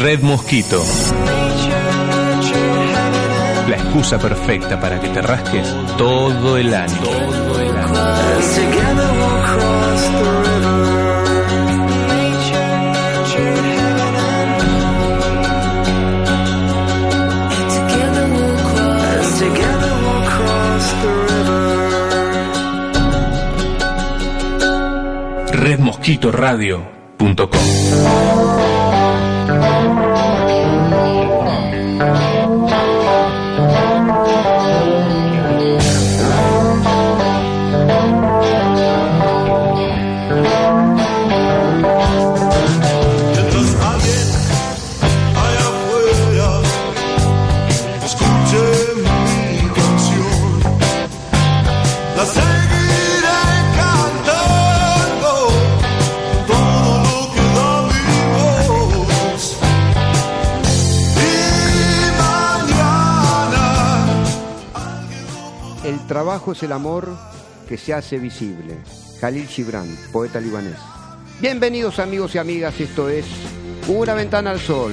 Red Mosquito. La excusa perfecta para que te rasques todo el año. Todo el año. Es el amor que se hace visible. Khalil Gibran, poeta libanés. Bienvenidos amigos y amigas, esto es Una ventana al sol,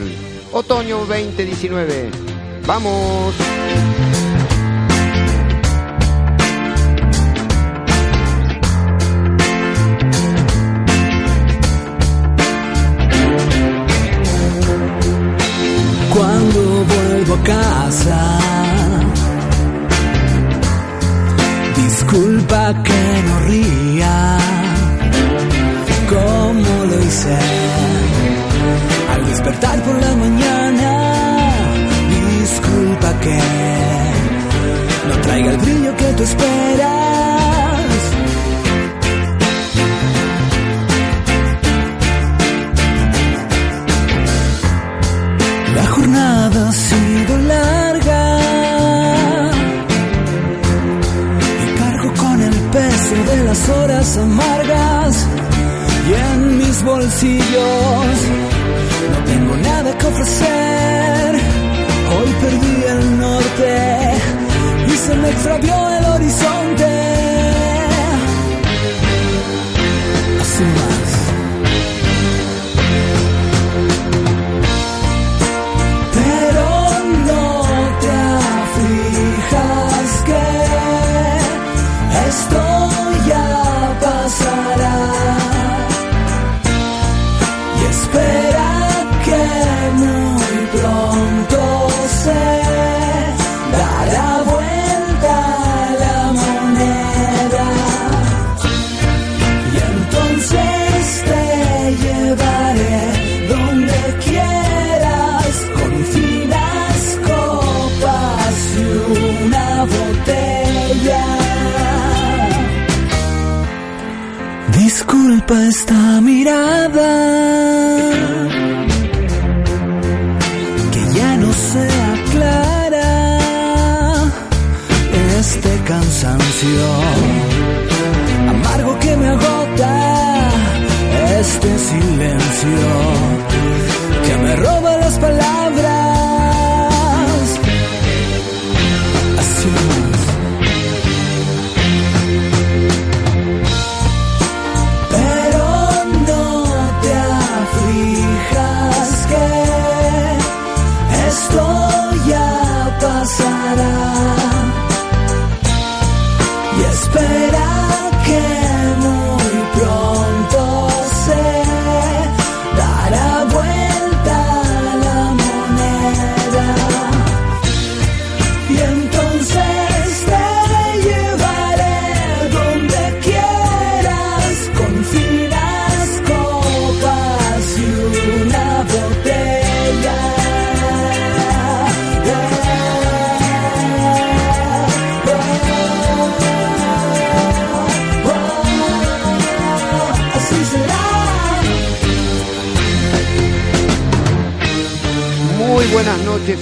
otoño 2019. ¡Vamos! cuando vuelvo a casa. Disculpa que no ría como lo hice al despertar por la mañana. Disculpa que no traiga el brillo que tú esperas.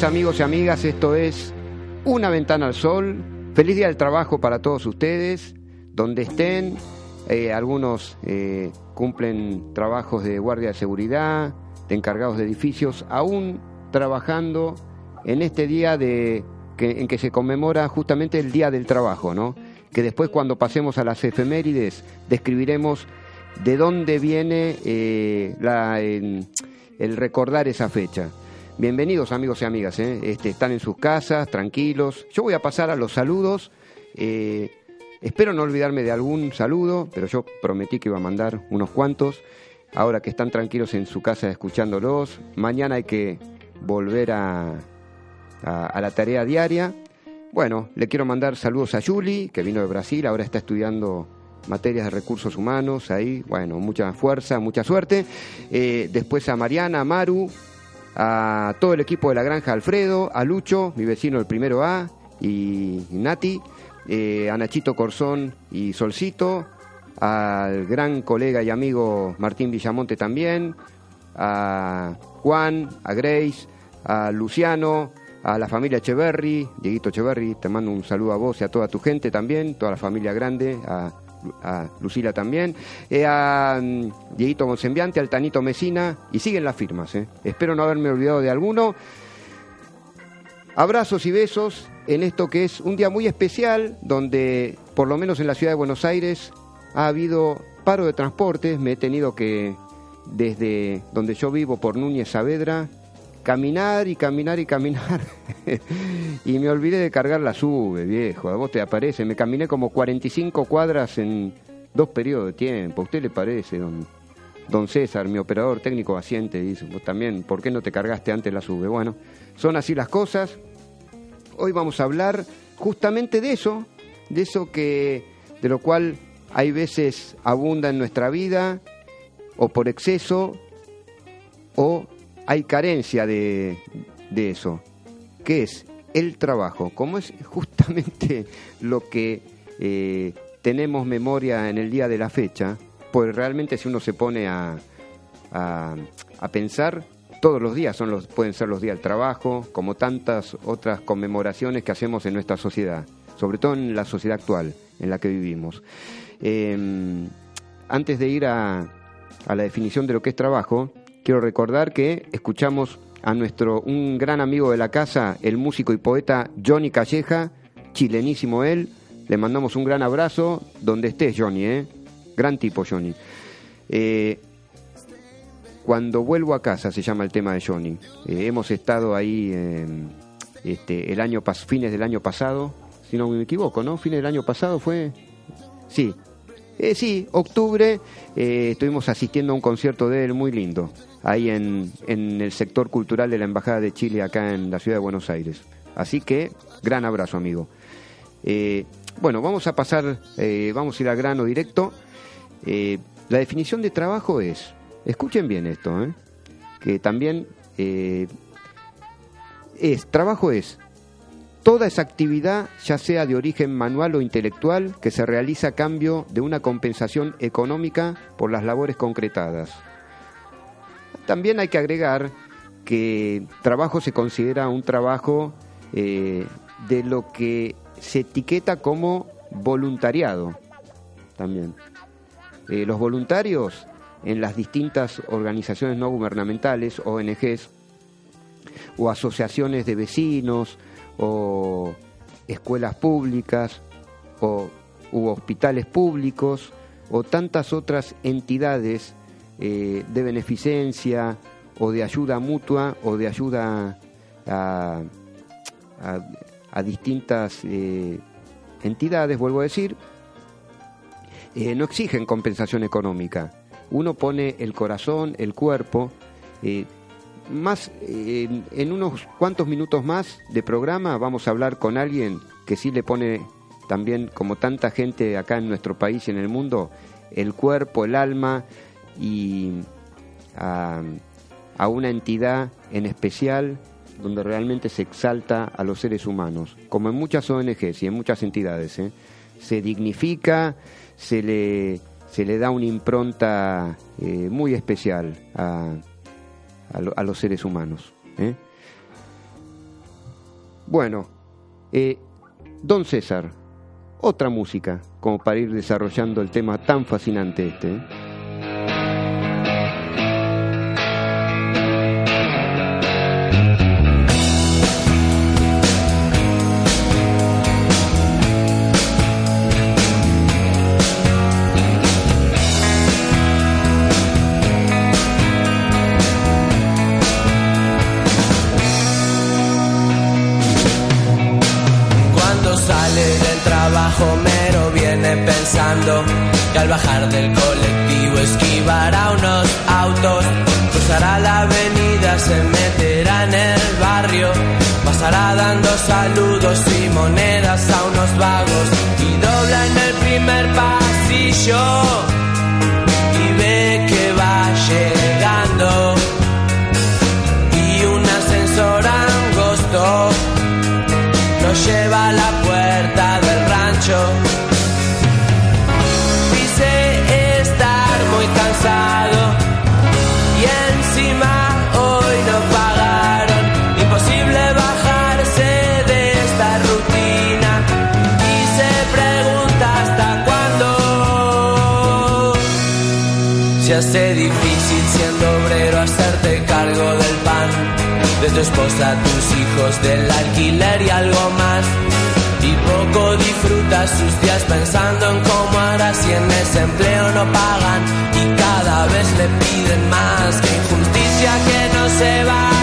Amigos y amigas, esto es Una Ventana al Sol. Feliz día del trabajo para todos ustedes, donde estén. Eh, algunos eh, cumplen trabajos de guardia de seguridad, de encargados de edificios, aún trabajando en este día de, que, en que se conmemora justamente el Día del Trabajo, ¿no? que después cuando pasemos a las efemérides describiremos de dónde viene eh, la, el recordar esa fecha. Bienvenidos amigos y amigas, ¿eh? este, están en sus casas, tranquilos. Yo voy a pasar a los saludos. eh, espero no olvidarme de algún saludo, pero yo prometí que iba a mandar unos cuantos. Ahora que están tranquilos en su casa escuchándolos, mañana hay que volver a, a, la tarea diaria. Bueno, le quiero mandar saludos a Julie, que vino de Brasil, ahora está estudiando materias de recursos humanos, ahí, bueno, mucha fuerza, mucha suerte. Eh, después a Mariana, a Maru, a todo el equipo de la granja Alfredo, a Lucho, mi vecino el primero A, y, Nati, eh, a Nachito Corzón y Solcito, al gran colega y amigo Martín Villamonte también, a Juan, a Grace, a Luciano, a la familia Echeverry, Dieguito Echeverry, te mando un saludo a vos y a toda tu gente también, toda la familia grande, a, a Lucila también, eh, a mm, Dieguito Monsembiante, al Tanito Mesina, y siguen las firmas, eh. espero no haberme olvidado de alguno. Abrazos y besos en esto que es un día muy especial, donde por lo menos en la ciudad de Buenos Aires ha habido paro de transportes, me he tenido que, desde donde yo vivo, por Núñez Saavedra, caminar y caminar y caminar. y me olvidé de cargar la sube, viejo. A vos te aparece. Me caminé como 45 cuadras en dos periodos de tiempo. ¿A usted le parece, don, don César, mi operador técnico asiente? Dice, vos también, ¿por qué no te cargaste antes la sube? Bueno, son así las cosas. Hoy vamos a hablar justamente de eso, de eso que, de lo cual hay veces abunda en nuestra vida, o por exceso, o hay carencia de, de eso, que es el trabajo, como es justamente lo que eh, tenemos memoria en el día de la fecha, pues realmente si uno se pone a, a, pensar, todos los días son los, pueden ser los días del trabajo, como tantas otras conmemoraciones que hacemos en nuestra sociedad, sobre todo en la sociedad actual en la que vivimos. Eh, antes de ir a, a la definición de lo que es trabajo, quiero recordar que escuchamos a nuestro un gran amigo de la casa, el músico y poeta Johnny Calleja, chilenísimo él. Le mandamos un gran abrazo donde estés, Johnny, ¿eh? Gran tipo, Johnny. Eh, cuando vuelvo a casa se llama el tema de Johnny. Eh, hemos estado ahí eh, este, el año fines del año pasado, si no me equivoco, ¿no? Fines del año pasado fue. Sí, eh, sí, octubre eh, estuvimos asistiendo a un concierto de él muy lindo, ahí en, en el sector cultural de la Embajada de Chile, acá en la ciudad de Buenos Aires. Así que, gran abrazo, amigo. Eh, bueno, vamos a pasar, eh, vamos a ir al grano directo. Eh, la definición de trabajo es, escuchen bien esto, que también es, trabajo es toda esa actividad, ya sea de origen manual o intelectual, que se realiza a cambio de una compensación económica por las labores concretadas. También hay que agregar que trabajo se considera un trabajo eh, de lo que se etiqueta como voluntariado también. Eh, los voluntarios en las distintas organizaciones no gubernamentales, ONGs, o asociaciones de vecinos, o escuelas públicas, o u hospitales públicos, o tantas otras entidades eh, de beneficencia, o de ayuda mutua, o de ayuda a, a, distintas eh, entidades, vuelvo a decir, eh, no exigen compensación económica. Uno pone el corazón, el cuerpo, más en unos cuantos minutos más de programa vamos a hablar con alguien que sí le pone también, como tanta gente acá en nuestro país y en el mundo, el cuerpo, el alma y a, una entidad en especial donde realmente se exalta a los seres humanos, como en muchas ONGs y en muchas entidades. ¿eh? Se dignifica, se le, se le da una impronta eh, muy especial a, a, lo- a los seres humanos. ¿eh? Bueno, Don César, otra música, como para ir desarrollando el tema tan fascinante este. Tus hijos, del alquiler y algo más. Y poco disfrutas sus días pensando en cómo hará si en ese empleo no pagan y cada vez le piden más. Que injusticia que no se valore,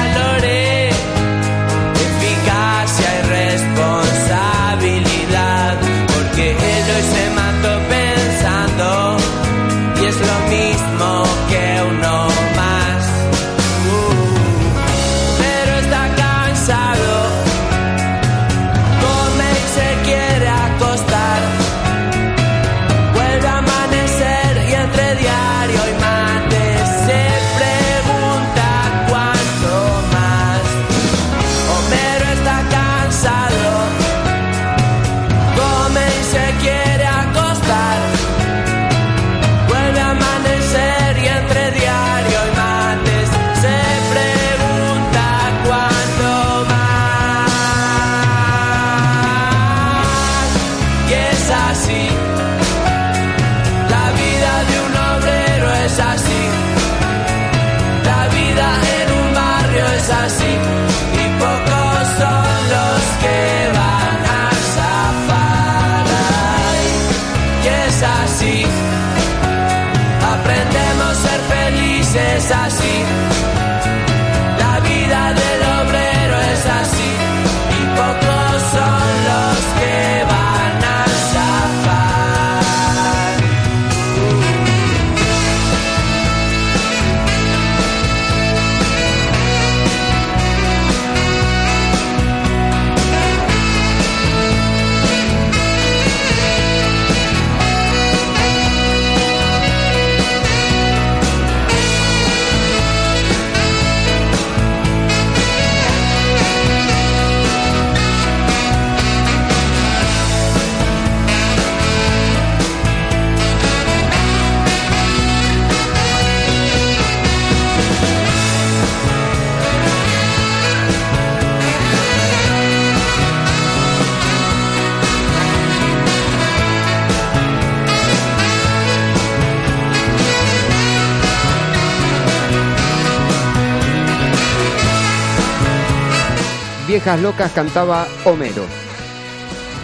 Viejas Locas cantaba Homero.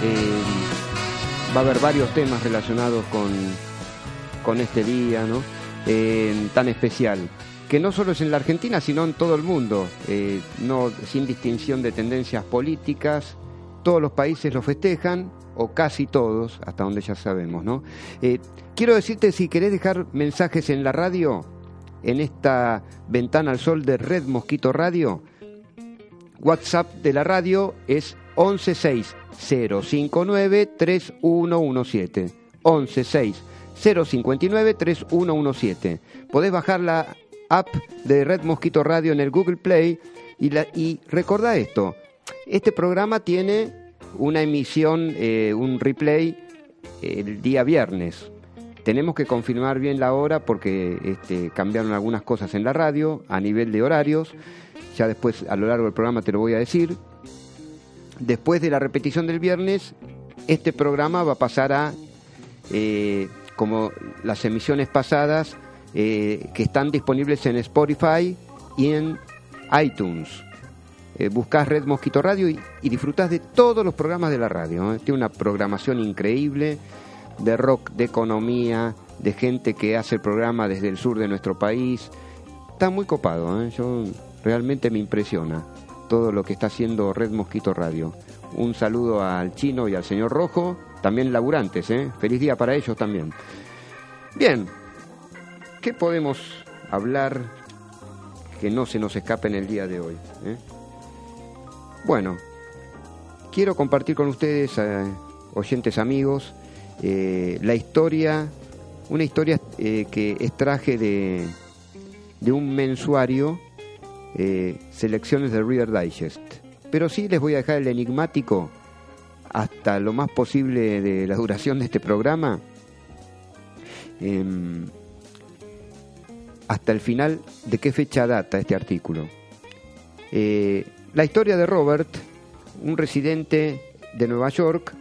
Eh, va a haber varios temas relacionados con, con este día, ¿no? Eh, tan especial. Que no solo es en la Argentina, sino en todo el mundo. eh, no, sin distinción de tendencias políticas. Todos los países lo festejan, o casi todos, hasta donde ya sabemos, ¿no? Quiero decirte, si querés dejar mensajes en la radio, en esta ventana al sol de Red Mosquito Radio, WhatsApp de la radio es 116-059-3117. 116-059-3117. Podés bajar la app de Red Mosquito Radio en el Google Play y, la, y recordá esto. Este programa tiene una emisión, eh, un replay el día viernes. Tenemos que confirmar bien la hora porque este, cambiaron algunas cosas en la radio a nivel de horarios. Ya después a lo largo del programa te lo voy a decir. después de la repetición del viernes, este programa va a pasar a, eh, como las emisiones pasadas, eh, que están disponibles en Spotify y en iTunes. Eh, Red Mosquito Radio y, y disfrutás de todos los programas de la radio. ¿eh? Tiene una programación increíble de rock, de economía, de gente que hace el programa desde el sur de nuestro país. Está muy copado, ¿eh? yo realmente me impresiona todo lo que está haciendo Red Mosquito Radio. Un saludo al chino y al señor Rojo, también laburantes, ¿eh? feliz día para ellos también. Bien, ¿qué podemos hablar que no se nos escape en el día de hoy? eh? Bueno, quiero compartir con ustedes, eh, oyentes amigos, eh, la historia, una historia que extraje de, de un mensuario, eh, selecciones de Reader Digest. Pero sí les voy a dejar el enigmático hasta lo más posible de la duración de este programa. em, hasta el final de qué fecha data este artículo. Eh, la historia de Robert, un residente de Nueva York,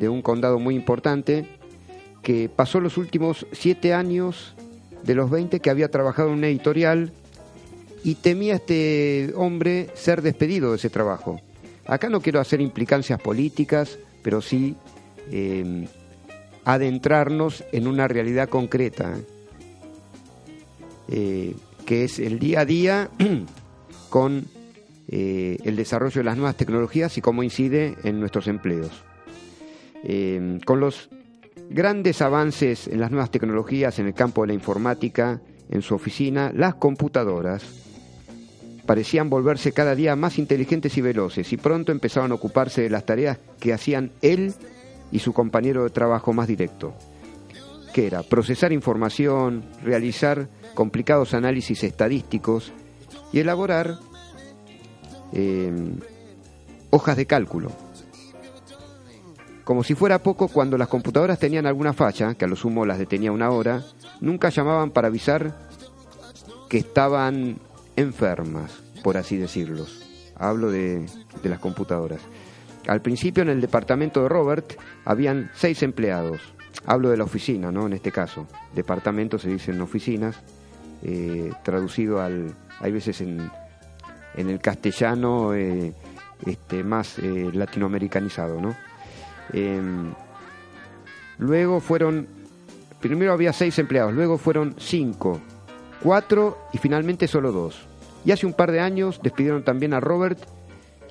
de un condado muy importante, que pasó los últimos siete años de los 20 que había trabajado en una editorial y temía este hombre ser despedido de ese trabajo. Acá no quiero hacer implicancias políticas, pero sí eh, adentrarnos en una realidad concreta, eh, que es el día a día con eh, el desarrollo de las nuevas tecnologías y cómo incide en nuestros empleos. Eh, con los grandes avances en las nuevas tecnologías en el campo de la informática, en su oficina, las computadoras parecían volverse cada día más inteligentes y veloces y pronto empezaban a ocuparse de las tareas que hacían él y su compañero de trabajo más directo, que era procesar información, realizar complicados análisis estadísticos y elaborar eh, hojas de cálculo. Como si fuera poco, cuando las computadoras tenían alguna falla, que a lo sumo las detenía una hora, nunca llamaban para avisar que estaban enfermas, por así decirlos. Hablo de, de las computadoras. Al principio en el departamento de Robert habían seis empleados. Hablo de la oficina, ¿no? En este caso. Departamento se dicen oficinas, eh, traducido al... Hay veces en, en el castellano eh, este, más eh, latinoamericanizado, ¿no? Em, luego fueron, primero había seis empleados, luego fueron cinco, cuatro y finalmente solo dos. Y hace un par de años despidieron también a Robert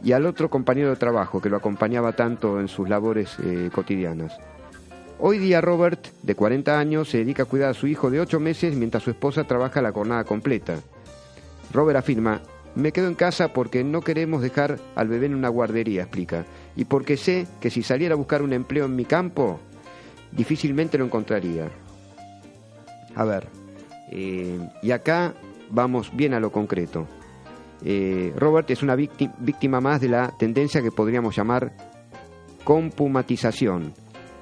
y al otro compañero de trabajo que lo acompañaba tanto en sus labores eh, cotidianas. Hoy día Robert, de 40 años, se dedica a cuidar a su hijo de 8 meses mientras su esposa trabaja la jornada completa. Robert afirma, me quedo en casa porque no queremos dejar al bebé en una guardería, explica, y porque sé que si saliera a buscar un empleo en mi campo, difícilmente lo encontraría. A ver, eh, y acá vamos bien a lo concreto. Eh, Robert es una vícti- víctima más de la tendencia que podríamos llamar compumatización,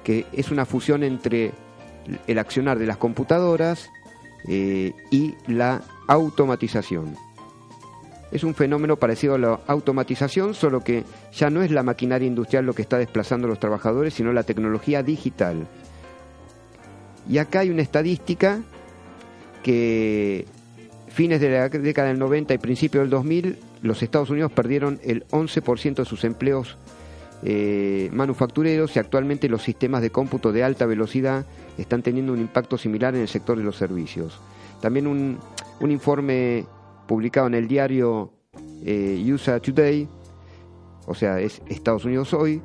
que es una fusión entre el accionar de las computadoras eh, y la automatización. Es un fenómeno parecido a la automatización, solo que ya no es la maquinaria industrial lo que está desplazando a los trabajadores, sino la tecnología digital. Y acá hay una estadística que fines de la década del 90 y principios del 2000, los Estados Unidos perdieron el 11% de sus empleos eh, manufactureros y actualmente los sistemas de cómputo de alta velocidad están teniendo un impacto similar en el sector de los servicios. También un, un informe publicado en el diario eh, USA Today, o sea, es Estados Unidos hoy,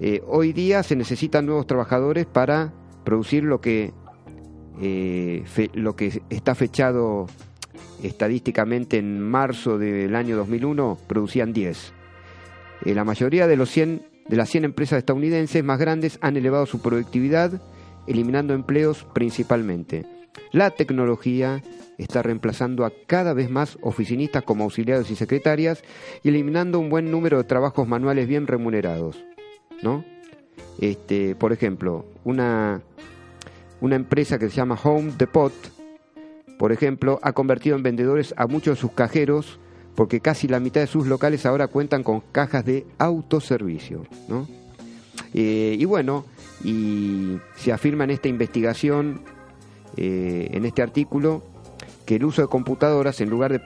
eh, hoy día se necesitan nuevos trabajadores para producir lo que, eh, lo que está fechado estadísticamente en marzo del año 2001, producían 10. Eh, la mayoría de, los 100, de las 100 empresas estadounidenses más grandes han elevado su productividad, eliminando empleos principalmente. La tecnología está reemplazando a cada vez más oficinistas como auxiliares y secretarias y eliminando un buen número de trabajos manuales bien remunerados. ¿no? Este, por ejemplo, una, una empresa que se llama Home Depot, por ejemplo, ha convertido en vendedores a muchos de sus cajeros porque casi la mitad de sus locales ahora cuentan con cajas de autoservicio. ¿no? Eh, y bueno, y se afirma en esta investigación, eh, en este artículo, que el uso de computadoras en lugar de,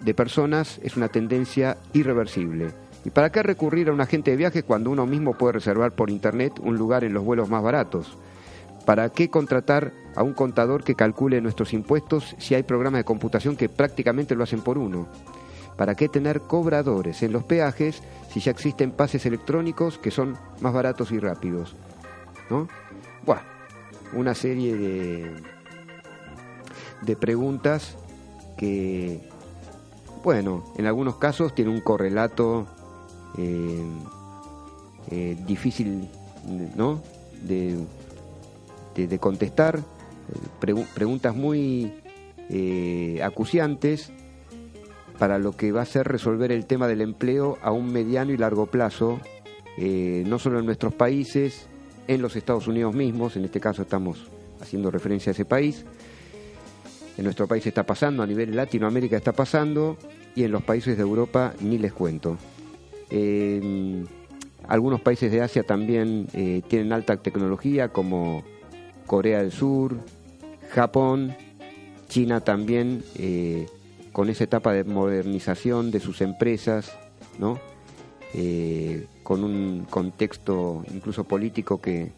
de personas es una tendencia irreversible. ¿Y para qué recurrir a un agente de viajes cuando uno mismo puede reservar por internet un lugar en los vuelos más baratos? ¿Para qué contratar a un contador que calcule nuestros impuestos si hay programas de computación que prácticamente lo hacen por uno? ¿Para qué tener cobradores en los peajes si ya existen pases electrónicos que son más baratos y rápidos? ¿No? Buah, una serie de, de preguntas que, bueno, en algunos casos tiene un correlato eh, eh, difícil, ¿no? De, de, de contestar, eh, pregu- preguntas muy eh, acuciantes para lo que va a ser resolver el tema del empleo a un mediano y largo plazo, eh, no solo en nuestros países, en los Estados Unidos mismos, en este caso estamos haciendo referencia a ese país, en nuestro país está pasando, a nivel Latinoamérica está pasando, y en los países de Europa ni les cuento. Eh, algunos países de Asia también tienen alta tecnología, como Corea del Sur, Japón, China también, eh, con esa etapa de modernización de sus empresas, ¿no? Eh, con un contexto incluso político que,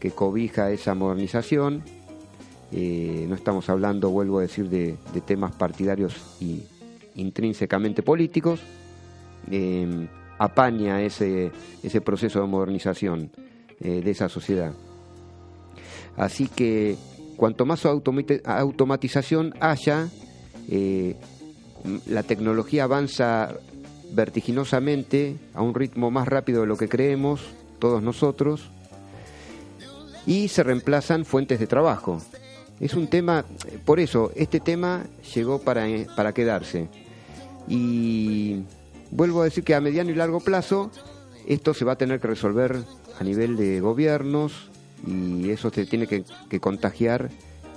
que cobija esa modernización. Eh, no estamos hablando, vuelvo a decir, de, de temas partidarios y intrínsecamente políticos. Apaña ese, ese proceso de modernización de esa sociedad. Así que cuanto más automatización haya, eh, la tecnología avanza vertiginosamente a un ritmo más rápido de lo que creemos todos nosotros y se reemplazan fuentes de trabajo. Es un tema, por eso, este tema llegó para, para quedarse. Y vuelvo a decir que a mediano y largo plazo esto se va a tener que resolver a nivel de gobiernos y eso se tiene que, que contagiar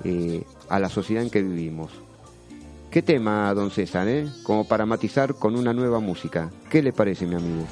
eh, a la sociedad en que vivimos. ¿Qué tema, don César, eh? Como para matizar con una nueva música. ¿Qué le parece, mi amigo?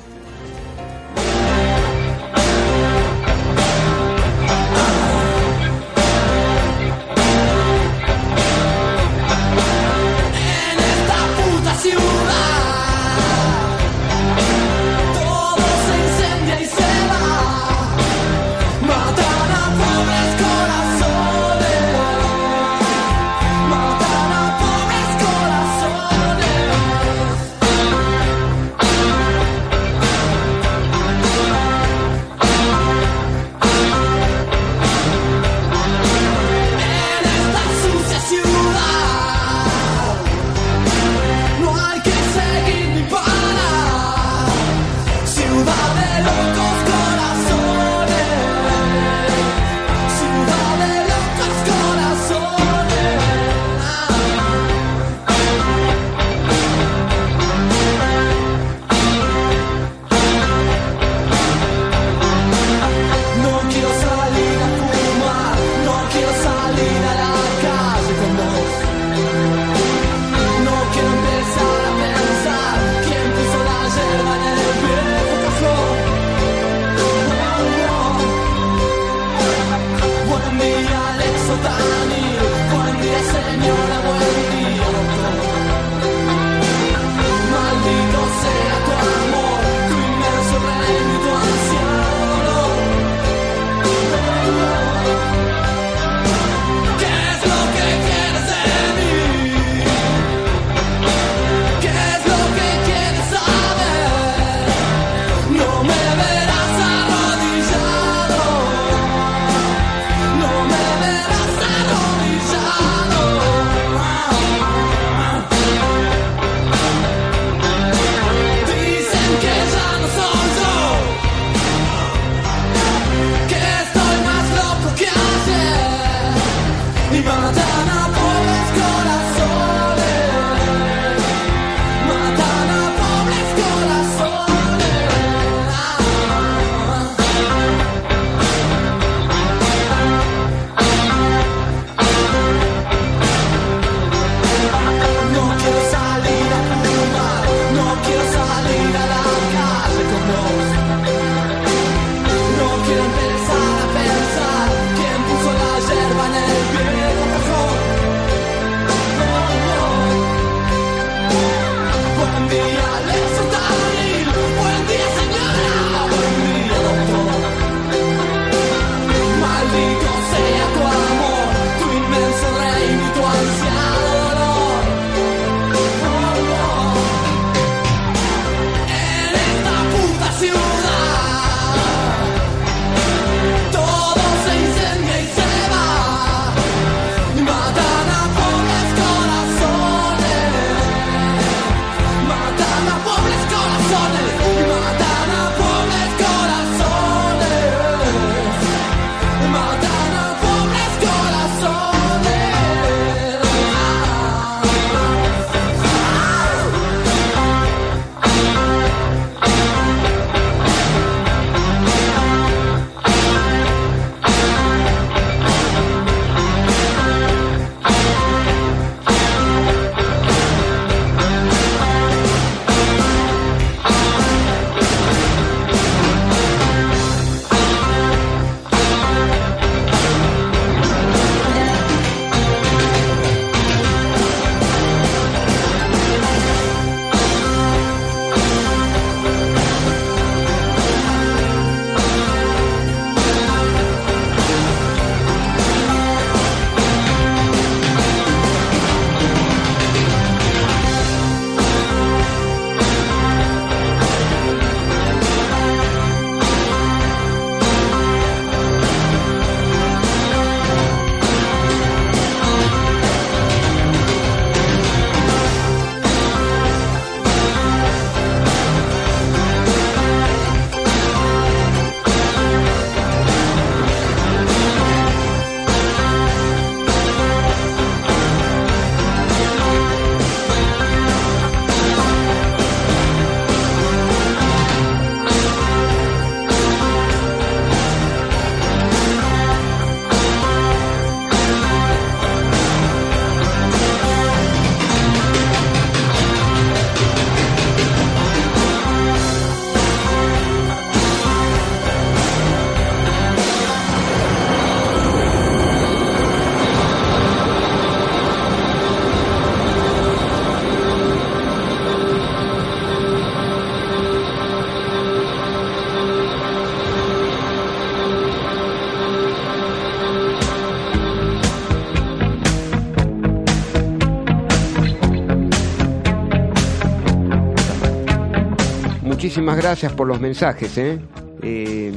Muchísimas gracias por los mensajes. ¿eh? Eh,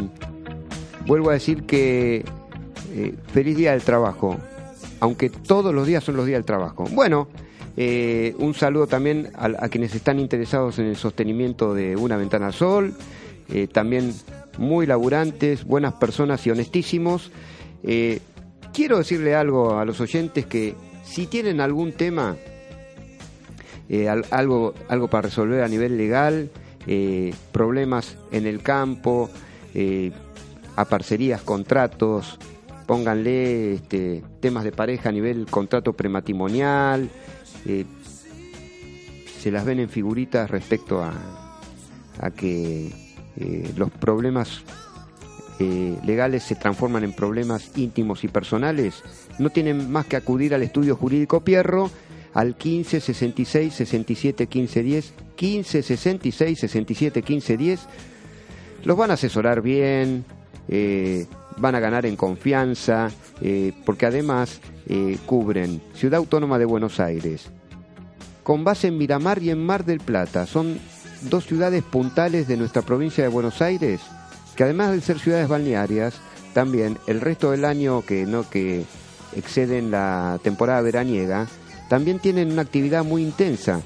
vuelvo a decir que eh, feliz día del trabajo, aunque todos los días son los días del trabajo. Bueno, un saludo también a, quienes están interesados en el sostenimiento de una ventana al sol, también muy laburantes, buenas personas y honestísimos. Quiero decirle algo a los oyentes que si tienen algún tema, al- algo, algo para resolver a nivel legal, eh, problemas en el campo, eh, a parcerías, contratos, pónganle este, temas de pareja a nivel contrato prematrimonial, eh, se las ven en figuritas respecto a, que los problemas legales se transforman en problemas íntimos y personales, no tienen más que acudir al estudio jurídico Pierro al 15 66 67 15 10, 15 66 67 15 10. Los van a asesorar bien, eh, van a ganar en confianza, eh, porque además eh, cubren Ciudad Autónoma de Buenos Aires, con base en Miramar y en Mar del Plata. Son dos ciudades puntales de nuestra provincia de Buenos Aires, que además de ser ciudades balnearias, también el resto del año que no que exceden la temporada veraniega, también tienen una actividad muy intensa.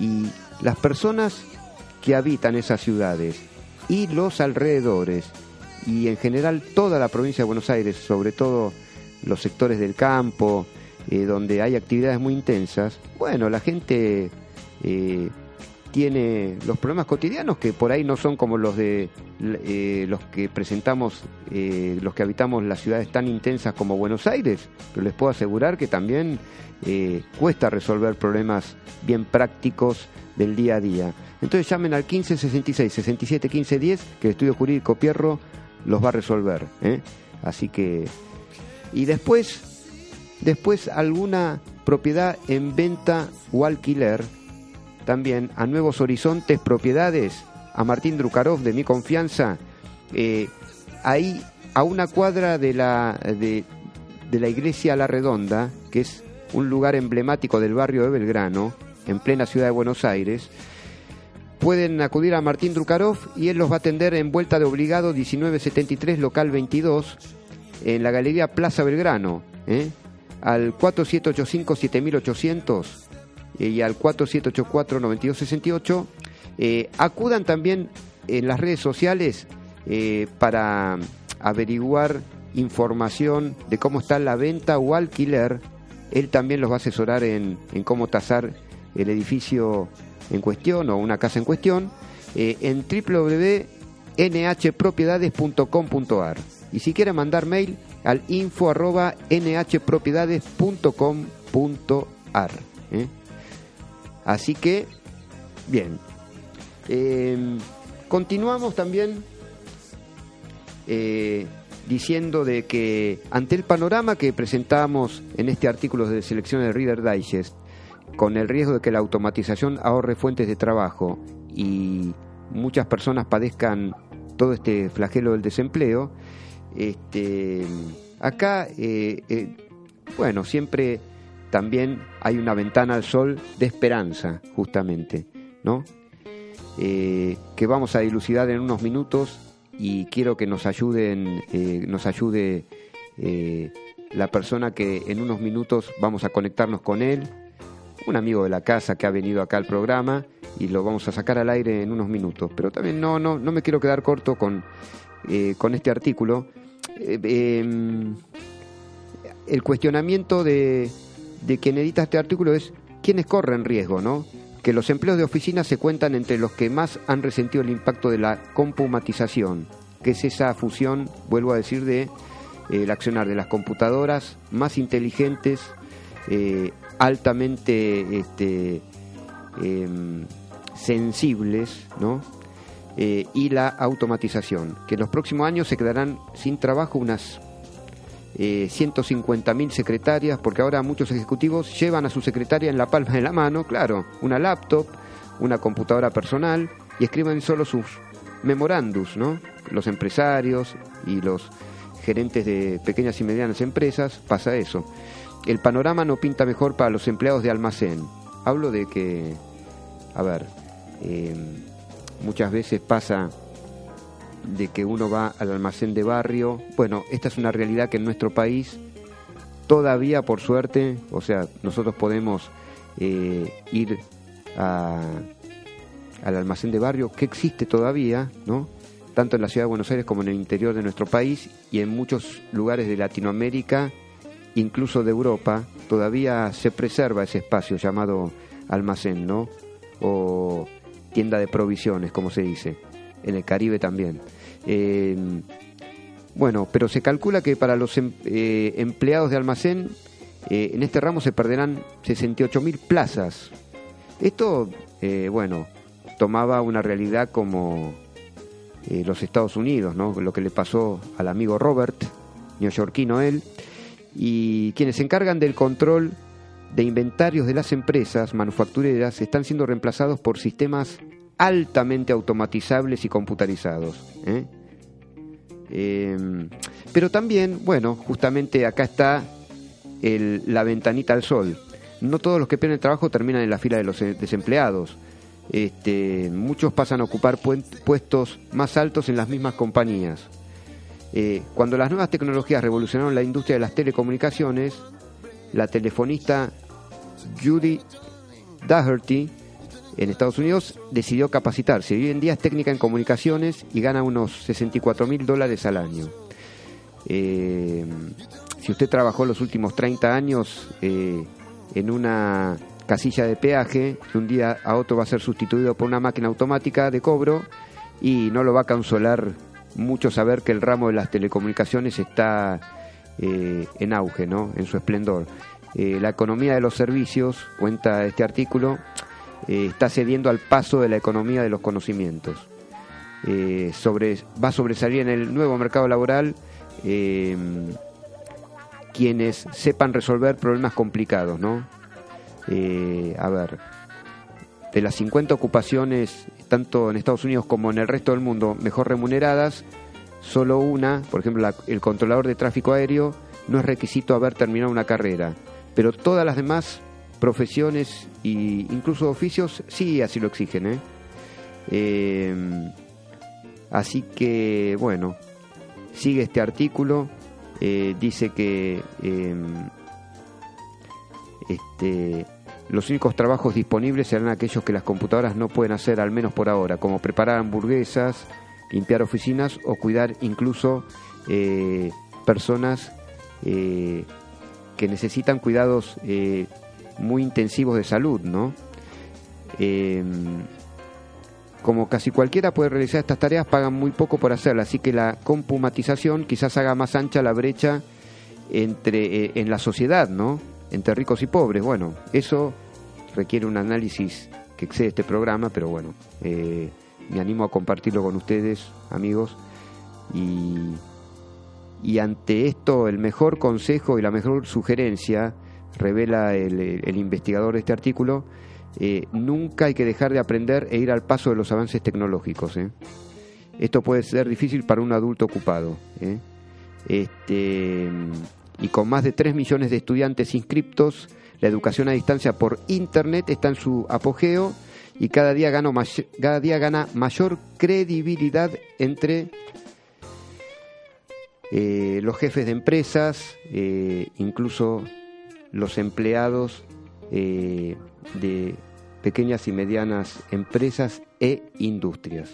Y las personas que habitan esas ciudades y los alrededores y en general toda la provincia de Buenos Aires, sobre todo los sectores del campo, eh, donde hay actividades muy intensas, bueno, la gente eh, tiene los problemas cotidianos que por ahí no son como los de eh, los que presentamos, los que habitamos las ciudades tan intensas como Buenos Aires, pero les puedo asegurar que también eh, cuesta resolver problemas bien prácticos del día a día. Entonces llamen al 15 66 67 15 10 que el estudio jurídico Pierro los va a resolver. ¿eh? Así que y después después alguna propiedad en venta o alquiler también a Nuevos Horizontes Propiedades, a Martín Drukarov de mi confianza, eh, ahí a una cuadra de la, de, de la iglesia La Redonda, que es un lugar emblemático del barrio de Belgrano, en plena ciudad de Buenos Aires, pueden acudir a Martín Drukarov y él los va a atender en Vuelta de Obligado 1973, local 22, en la Galería Plaza Belgrano, ¿eh? al 4785-7800 eh, y al 4784-9268. Eh, acudan también en las redes sociales para averiguar información de cómo está la venta o alquiler. Él también los va a asesorar en, cómo tasar el edificio en cuestión o una casa en cuestión eh, en www.nhpropiedades.com.ar y si quiere mandar mail al info nhpropiedades.com.ar ¿eh? Así que, bien. Eh, continuamos también eh, diciendo de que ante el panorama que presentamos en este artículo de selección del Reader Digest, con el riesgo de que la automatización ahorre fuentes de trabajo y muchas personas padezcan todo este flagelo del desempleo, este, acá, eh, eh, bueno, siempre también hay una ventana al sol de esperanza, justamente, ¿no? Eh, que vamos a dilucidar en unos minutos y quiero que nos ayuden, eh, nos ayude eh, la persona que en unos minutos vamos a conectarnos con él, un amigo de la casa que ha venido acá al programa y lo vamos a sacar al aire en unos minutos. Pero también no, no, no me quiero quedar corto con, eh, con este artículo. Eh, eh, el cuestionamiento de, de quien edita este artículo es quiénes corren riesgo, ¿no? Que los empleos de oficina se cuentan entre los que más han resentido el impacto de la compumatización, que es esa fusión, vuelvo a decir, de eh, el accionar de las computadoras más inteligentes, eh, altamente este, em, sensibles, ¿no? Eh, y la automatización, que en los próximos años se quedarán sin trabajo unas eh, 150.000 secretarias, porque ahora muchos ejecutivos llevan a su secretaria en la palma de la mano, claro, una laptop, una computadora personal, y escriben solo sus memorandos, ¿no? Los empresarios y los gerentes de pequeñas y medianas empresas, pasa eso. El panorama no pinta mejor para los empleados de almacén. Hablo de que, a ver, eh, muchas veces pasa de que uno va al almacén de barrio. Bueno, esta es una realidad que en nuestro país todavía, por suerte, o sea, nosotros podemos eh, ir a- al almacén de barrio, que existe todavía, ¿no? Tanto en la ciudad de Buenos Aires como en el interior de nuestro país y en muchos lugares de Latinoamérica, incluso de Europa, todavía se preserva ese espacio llamado almacén, ¿no? O tienda de provisiones, como se dice. En el Caribe también. Eh, bueno, pero se calcula que para los em- eh, empleados de almacén, eh, en este ramo se perderán 68.000 plazas. Esto, bueno, tomaba una realidad como los Estados Unidos, ¿no? Lo que le pasó al amigo Robert, neoyorquino él, y quienes se encargan del control de inventarios de las empresas manufactureras están siendo reemplazados por sistemas altamente automatizables y computarizados. ¿eh? Eh, pero también, bueno, justamente acá está el- la ventanita al sol. No todos los que pierden trabajo terminan en la fila de los eh, desempleados. Este, muchos pasan a ocupar puestos más altos en las mismas compañías. Eh, cuando las nuevas tecnologías revolucionaron la industria de las telecomunicaciones, la telefonista Judy Daugherty en Estados Unidos decidió capacitarse. Hoy en día es técnica en comunicaciones y gana unos 64 mil dólares al año. Eh, si usted trabajó los últimos 30 años eh, en una casilla de peaje, de un día a otro va a ser sustituido por una máquina automática de cobro y no lo va a consolar mucho saber que el ramo de las telecomunicaciones está eh, en auge, ¿no? en su esplendor. La economía de los servicios, cuenta este artículo, eh, está cediendo al paso de la economía de los conocimientos. Eh, sobre, va a sobresalir en el nuevo mercado laboral eh, quienes sepan resolver problemas complicados, ¿no? A ver, de las 50 ocupaciones, tanto en Estados Unidos como en el resto del mundo, mejor remuneradas, solo una, por ejemplo, la- el controlador de tráfico aéreo, no es requisito haber terminado una carrera, pero todas las demás profesiones e incluso oficios sí así lo exigen. ¿eh? Eh, así que, bueno, sigue este artículo, eh, dice que eh, este, los únicos trabajos disponibles serán aquellos que las computadoras no pueden hacer, al menos por ahora, como preparar hamburguesas, limpiar oficinas o cuidar incluso eh, personas que necesitan cuidados muy intensivos de salud, ¿no? Eh, como casi cualquiera puede realizar estas tareas, pagan muy poco por hacerlas, así que la compumatización quizás haga más ancha la brecha entre eh, en la sociedad, ¿no? Entre ricos y pobres. Bueno, eso requiere un análisis que excede este programa, pero bueno, eh, me animo a compartirlo con ustedes, amigos, y, y ante esto el mejor consejo y la mejor sugerencia, revela el, investigador de este artículo, eh, nunca hay que dejar de aprender e ir al paso de los avances tecnológicos. ¿eh? Esto puede ser difícil para un adulto ocupado. ¿eh? Este, y con más de 3 millones de estudiantes inscriptos, la educación a distancia por Internet está en su apogeo y cada día, may- cada día gana mayor credibilidad entre los jefes de empresas, incluso los empleados eh, de pequeñas y medianas empresas e industrias.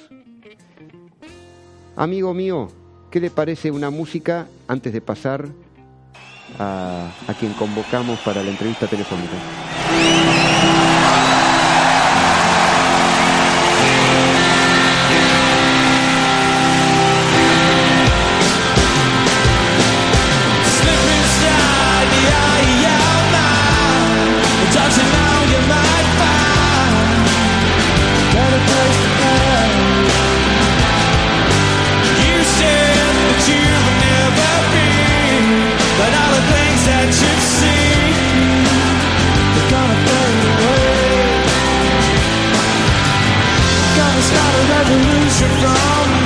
Amigo mío, ¿qué le parece una música antes de pasar a, a quien convocamos para la entrevista telefónica? should come.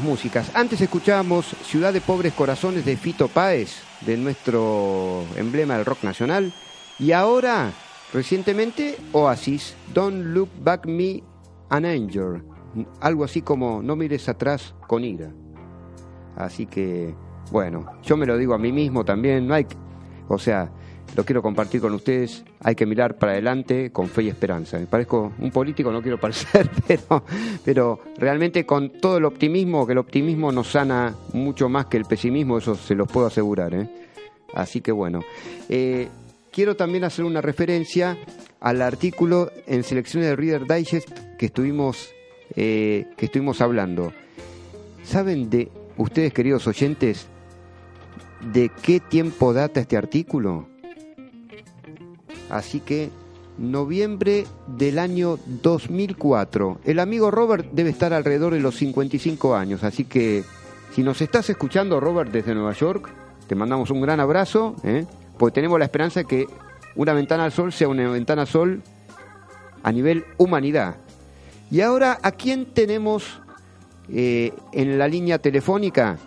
Músicas. Antes escuchábamos Ciudad de Pobres Corazones de Fito Páez, de nuestro emblema del rock nacional. Y ahora, recientemente, Oasis, Don't Look Back Me an Anger. Algo así como No mires atrás con ira. Así que, bueno, yo me lo digo a mí mismo también. Que- o sea, lo quiero compartir con ustedes. Hay que mirar para adelante con fe y esperanza. Me parezco un político, no quiero parecer, pero, pero realmente con todo el optimismo, que el optimismo nos sana mucho más que el pesimismo, eso se los puedo asegurar. ¿eh? Así que bueno. Eh, quiero también hacer una referencia al artículo en selecciones de Reader Digest que estuvimos, eh, que estuvimos hablando. ¿Saben de ustedes, queridos oyentes, de qué tiempo data este artículo? Así que noviembre del año 2004. El amigo Robert debe estar alrededor de los 55 años, así que si nos estás escuchando, Robert, desde Nueva York, te mandamos un gran abrazo, ¿eh? porque tenemos la esperanza de que una ventana al sol sea una ventana al sol a nivel humanidad. Y ahora, ¿a quién tenemos eh, en la línea telefónica?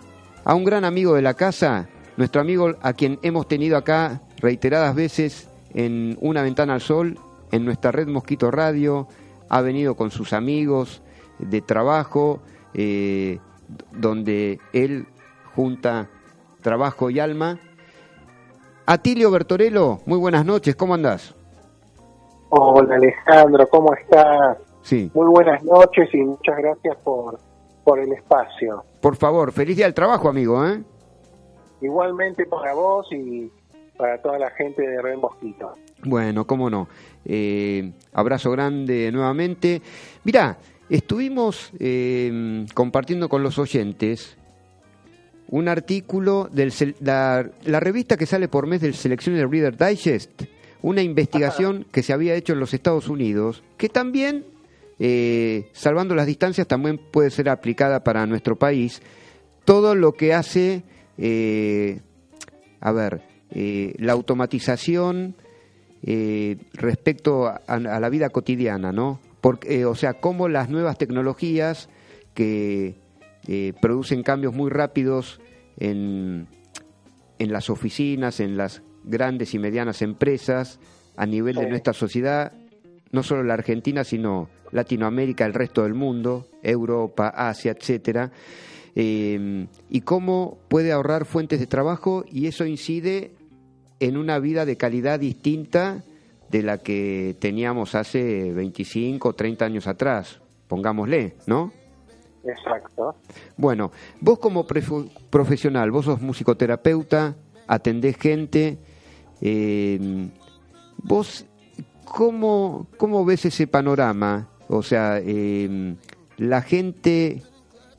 A un gran amigo de la casa, nuestro amigo a quien hemos tenido acá reiteradas veces en Una Ventana al Sol, en nuestra red Mosquito Radio, ha venido con sus amigos de trabajo, eh, donde él junta trabajo y alma. Atilio Bertorello, muy buenas noches, ¿cómo andás? Hola Alejandro, ¿cómo estás? Sí, Muy buenas noches y muchas gracias por, por el espacio. por favor, feliz día del trabajo, amigo, ¿eh? igualmente para vos y para toda la gente de Red Mosquito. Bueno, cómo no. Eh, abrazo grande nuevamente. Mirá, estuvimos eh, compartiendo con los oyentes un artículo de la, la, revista que sale por mes del Selecciones Reader Digest, una investigación que se había hecho en los Estados Unidos, que también, eh, salvando las distancias, también puede ser aplicada para nuestro país. Todo lo que hace, eh, a ver, eh, la automatización eh, respecto a, a, la vida cotidiana, ¿no? Porque, o sea, cómo las nuevas tecnologías que eh, producen cambios muy rápidos en, en, las oficinas, en las grandes y medianas empresas, a nivel de nuestra sociedad, no solo la Argentina, sino Latinoamérica, el resto del mundo, Europa, Asia, etcétera, eh, y cómo puede ahorrar fuentes de trabajo y eso incide en una vida de calidad distinta de la que teníamos hace 25 o 30 años atrás, pongámosle, ¿no? Exacto. Bueno, vos como profesional, vos sos musicoterapeuta, atendés gente, eh, vos, ¿cómo, ¿cómo ves ese panorama? O sea, eh, la gente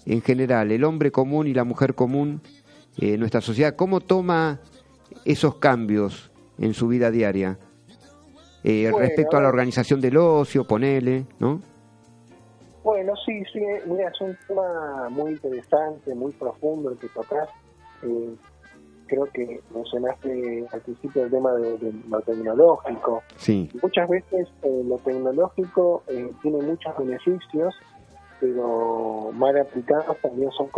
en general, el hombre común y la mujer común, eh, nuestra sociedad, ¿cómo toma esos cambios en su vida diaria? Eh, bueno, respecto a la organización del ocio, ponele, ¿no? Bueno, sí, sí, mira, es un tema muy interesante, muy profundo el que tocas. Eh, creo que mencionaste al principio el tema de, de lo tecnológico. Sí. Muchas veces eh, lo tecnológico eh, tiene muchos beneficios, pero mal aplicados también son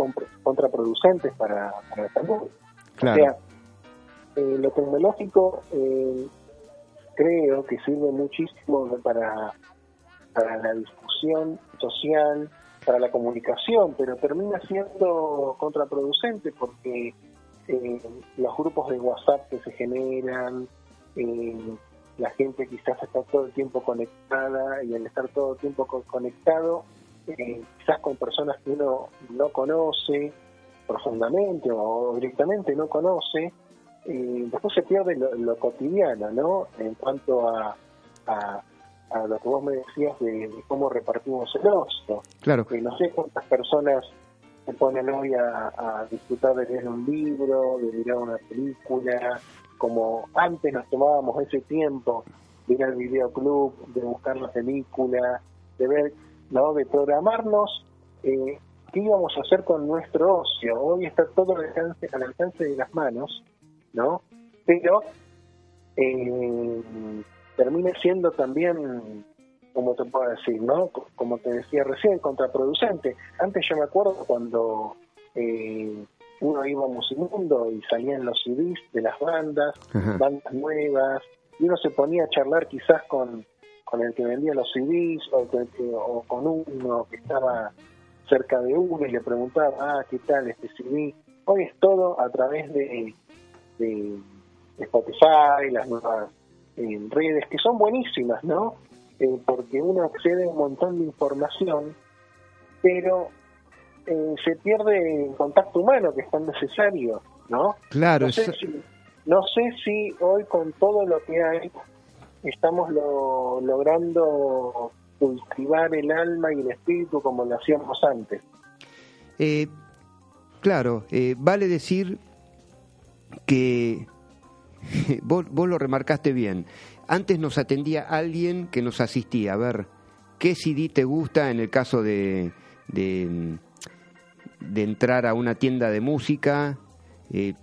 contraproducentes para, para la salud. Claro. O sea, eh, lo tecnológico creo que sirve muchísimo para para la discusión social, para la comunicación, pero termina siendo contraproducente porque eh, los grupos de WhatsApp que se generan, eh, la gente quizás está todo el tiempo conectada y al estar todo el tiempo conectado, eh, quizás con personas que uno no conoce profundamente o directamente no conoce, después se pierde lo, lo, cotidiano, ¿no? En cuanto a, a a lo que vos me decías de, de cómo repartimos el ocio. Claro. Que no sé cuántas personas se ponen hoy a, a, disfrutar de leer un libro, de mirar una película, como antes nos tomábamos ese tiempo de ir al videoclub, de buscar la película, de ver, ¿no? de programarnos eh, qué íbamos a hacer con nuestro ocio. Hoy está todo al alcance, al alcance de las manos, ¿no? Pero eh, termine siendo también, como te puedo decir, ¿no? Como te decía recién, contraproducente. Antes yo me acuerdo cuando eh, uno iba a Musimundo y salían los CDs de las bandas, Ajá. bandas nuevas, y uno se ponía a charlar quizás con, con el que vendía los CDs o, que, o con uno que estaba cerca de uno y le preguntaba, ah, ¿qué tal este CD? Hoy es todo a través de, de, de Spotify, las nuevas en redes que son buenísimas, ¿no? Eh, porque uno accede a un montón de información, pero eh, se pierde el contacto humano que es tan necesario, ¿no? Claro. No sé, eso... si, no sé si hoy con todo lo que hay estamos lo, logrando cultivar el alma y el espíritu como lo hacíamos antes. Eh, claro, eh, vale decir que vos, vos, lo remarcaste bien. Antes nos atendía alguien que nos asistía. A ver, ¿qué CD te gusta en el caso de, de, de entrar a una tienda de música? Eh,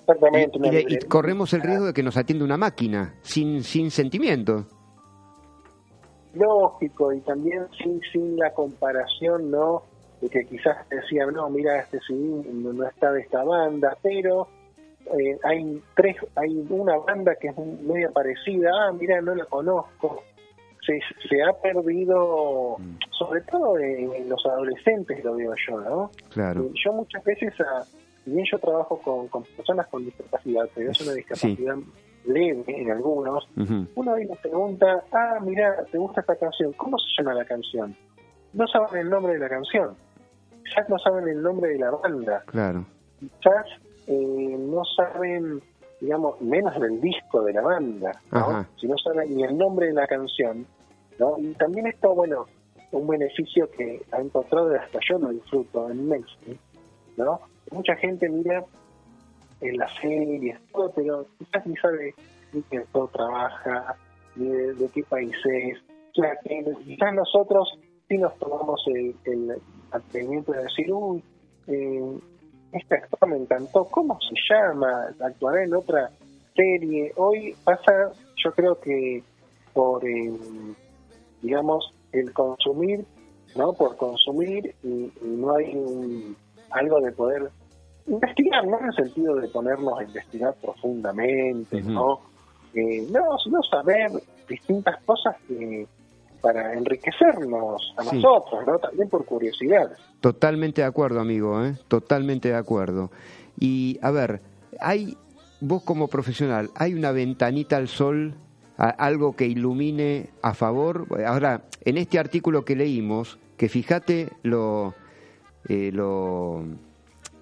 Exactamente. Y, y, y, corremos el riesgo de que nos atienda una máquina, sin, sin sentimiento. Lógico, y también sin, sin la comparación, ¿no? De que quizás decían, no, mira, este CD no, no está de esta banda, pero eh, hay tres, hay una banda que es media parecida, ah, mira, no la conozco. Se, se ha perdido, mm. sobre todo en, en, los adolescentes, lo digo yo, ¿no? Claro. Eh, yo muchas veces, a, si bien yo trabajo con, con, personas con discapacidad, pero es una discapacidad sí. leve en algunos, uh -huh. uno nos pregunta, ah, mira, ¿te gusta esta canción? ¿Cómo se llama la canción? No saben el nombre de la canción, quizás no saben el nombre de la banda. Claro. Quizás eh, no saben, digamos, menos del disco de la banda, ¿no? si no saben ni el nombre de la canción, ¿no? Y también esto, bueno, un beneficio que ha encontrado hasta yo lo disfruto en Netflix, ¿no? Mucha gente mira en las series, todo, pero quizás ni sabe ni qué todo trabaja, ni de, qué país es. O sea, quizás nosotros sí nos tomamos el, el atrevimiento de decir, uy, eh, este actor me encantó, ¿cómo se llama? Actuará en otra serie. Hoy pasa, yo creo que por, eh, digamos, el consumir, ¿no? Por consumir y, no hay algo de poder investigar, no en el sentido de ponernos a investigar profundamente, ¿no? Eh, no, sino saber distintas cosas que para enriquecernos a nosotros, ¿no? También por curiosidad. Totalmente de acuerdo, amigo, ¿eh? Totalmente de acuerdo. Y, a ver, hay, vos como profesional, ¿hay una ventanita al sol, algo que ilumine a favor? Ahora, en este artículo que leímos, que fíjate lo... Eh, lo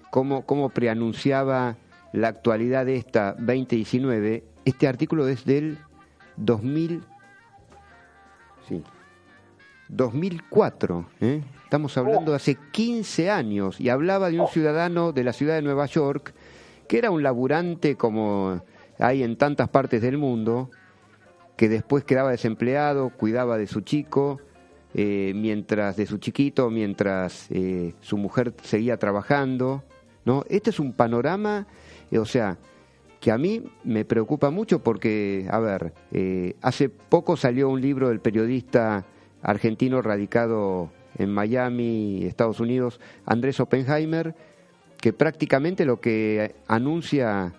cómo, cómo preanunciaba la actualidad de esta 2019, este artículo es del 2000, sí, 2004, ¿eh? estamos hablando de hace 15 años, y hablaba de un ciudadano de la ciudad de Nueva York, que era un laburante como hay en tantas partes del mundo, que después quedaba desempleado, cuidaba de su chico, eh, mientras de su chiquito, mientras eh, su mujer seguía trabajando, ¿no? Este es un panorama, o sea, que a mí me preocupa mucho porque, a ver, hace poco salió un libro del periodista argentino radicado en Miami, Estados Unidos, Andrés Oppenheimer, que prácticamente lo que anuncia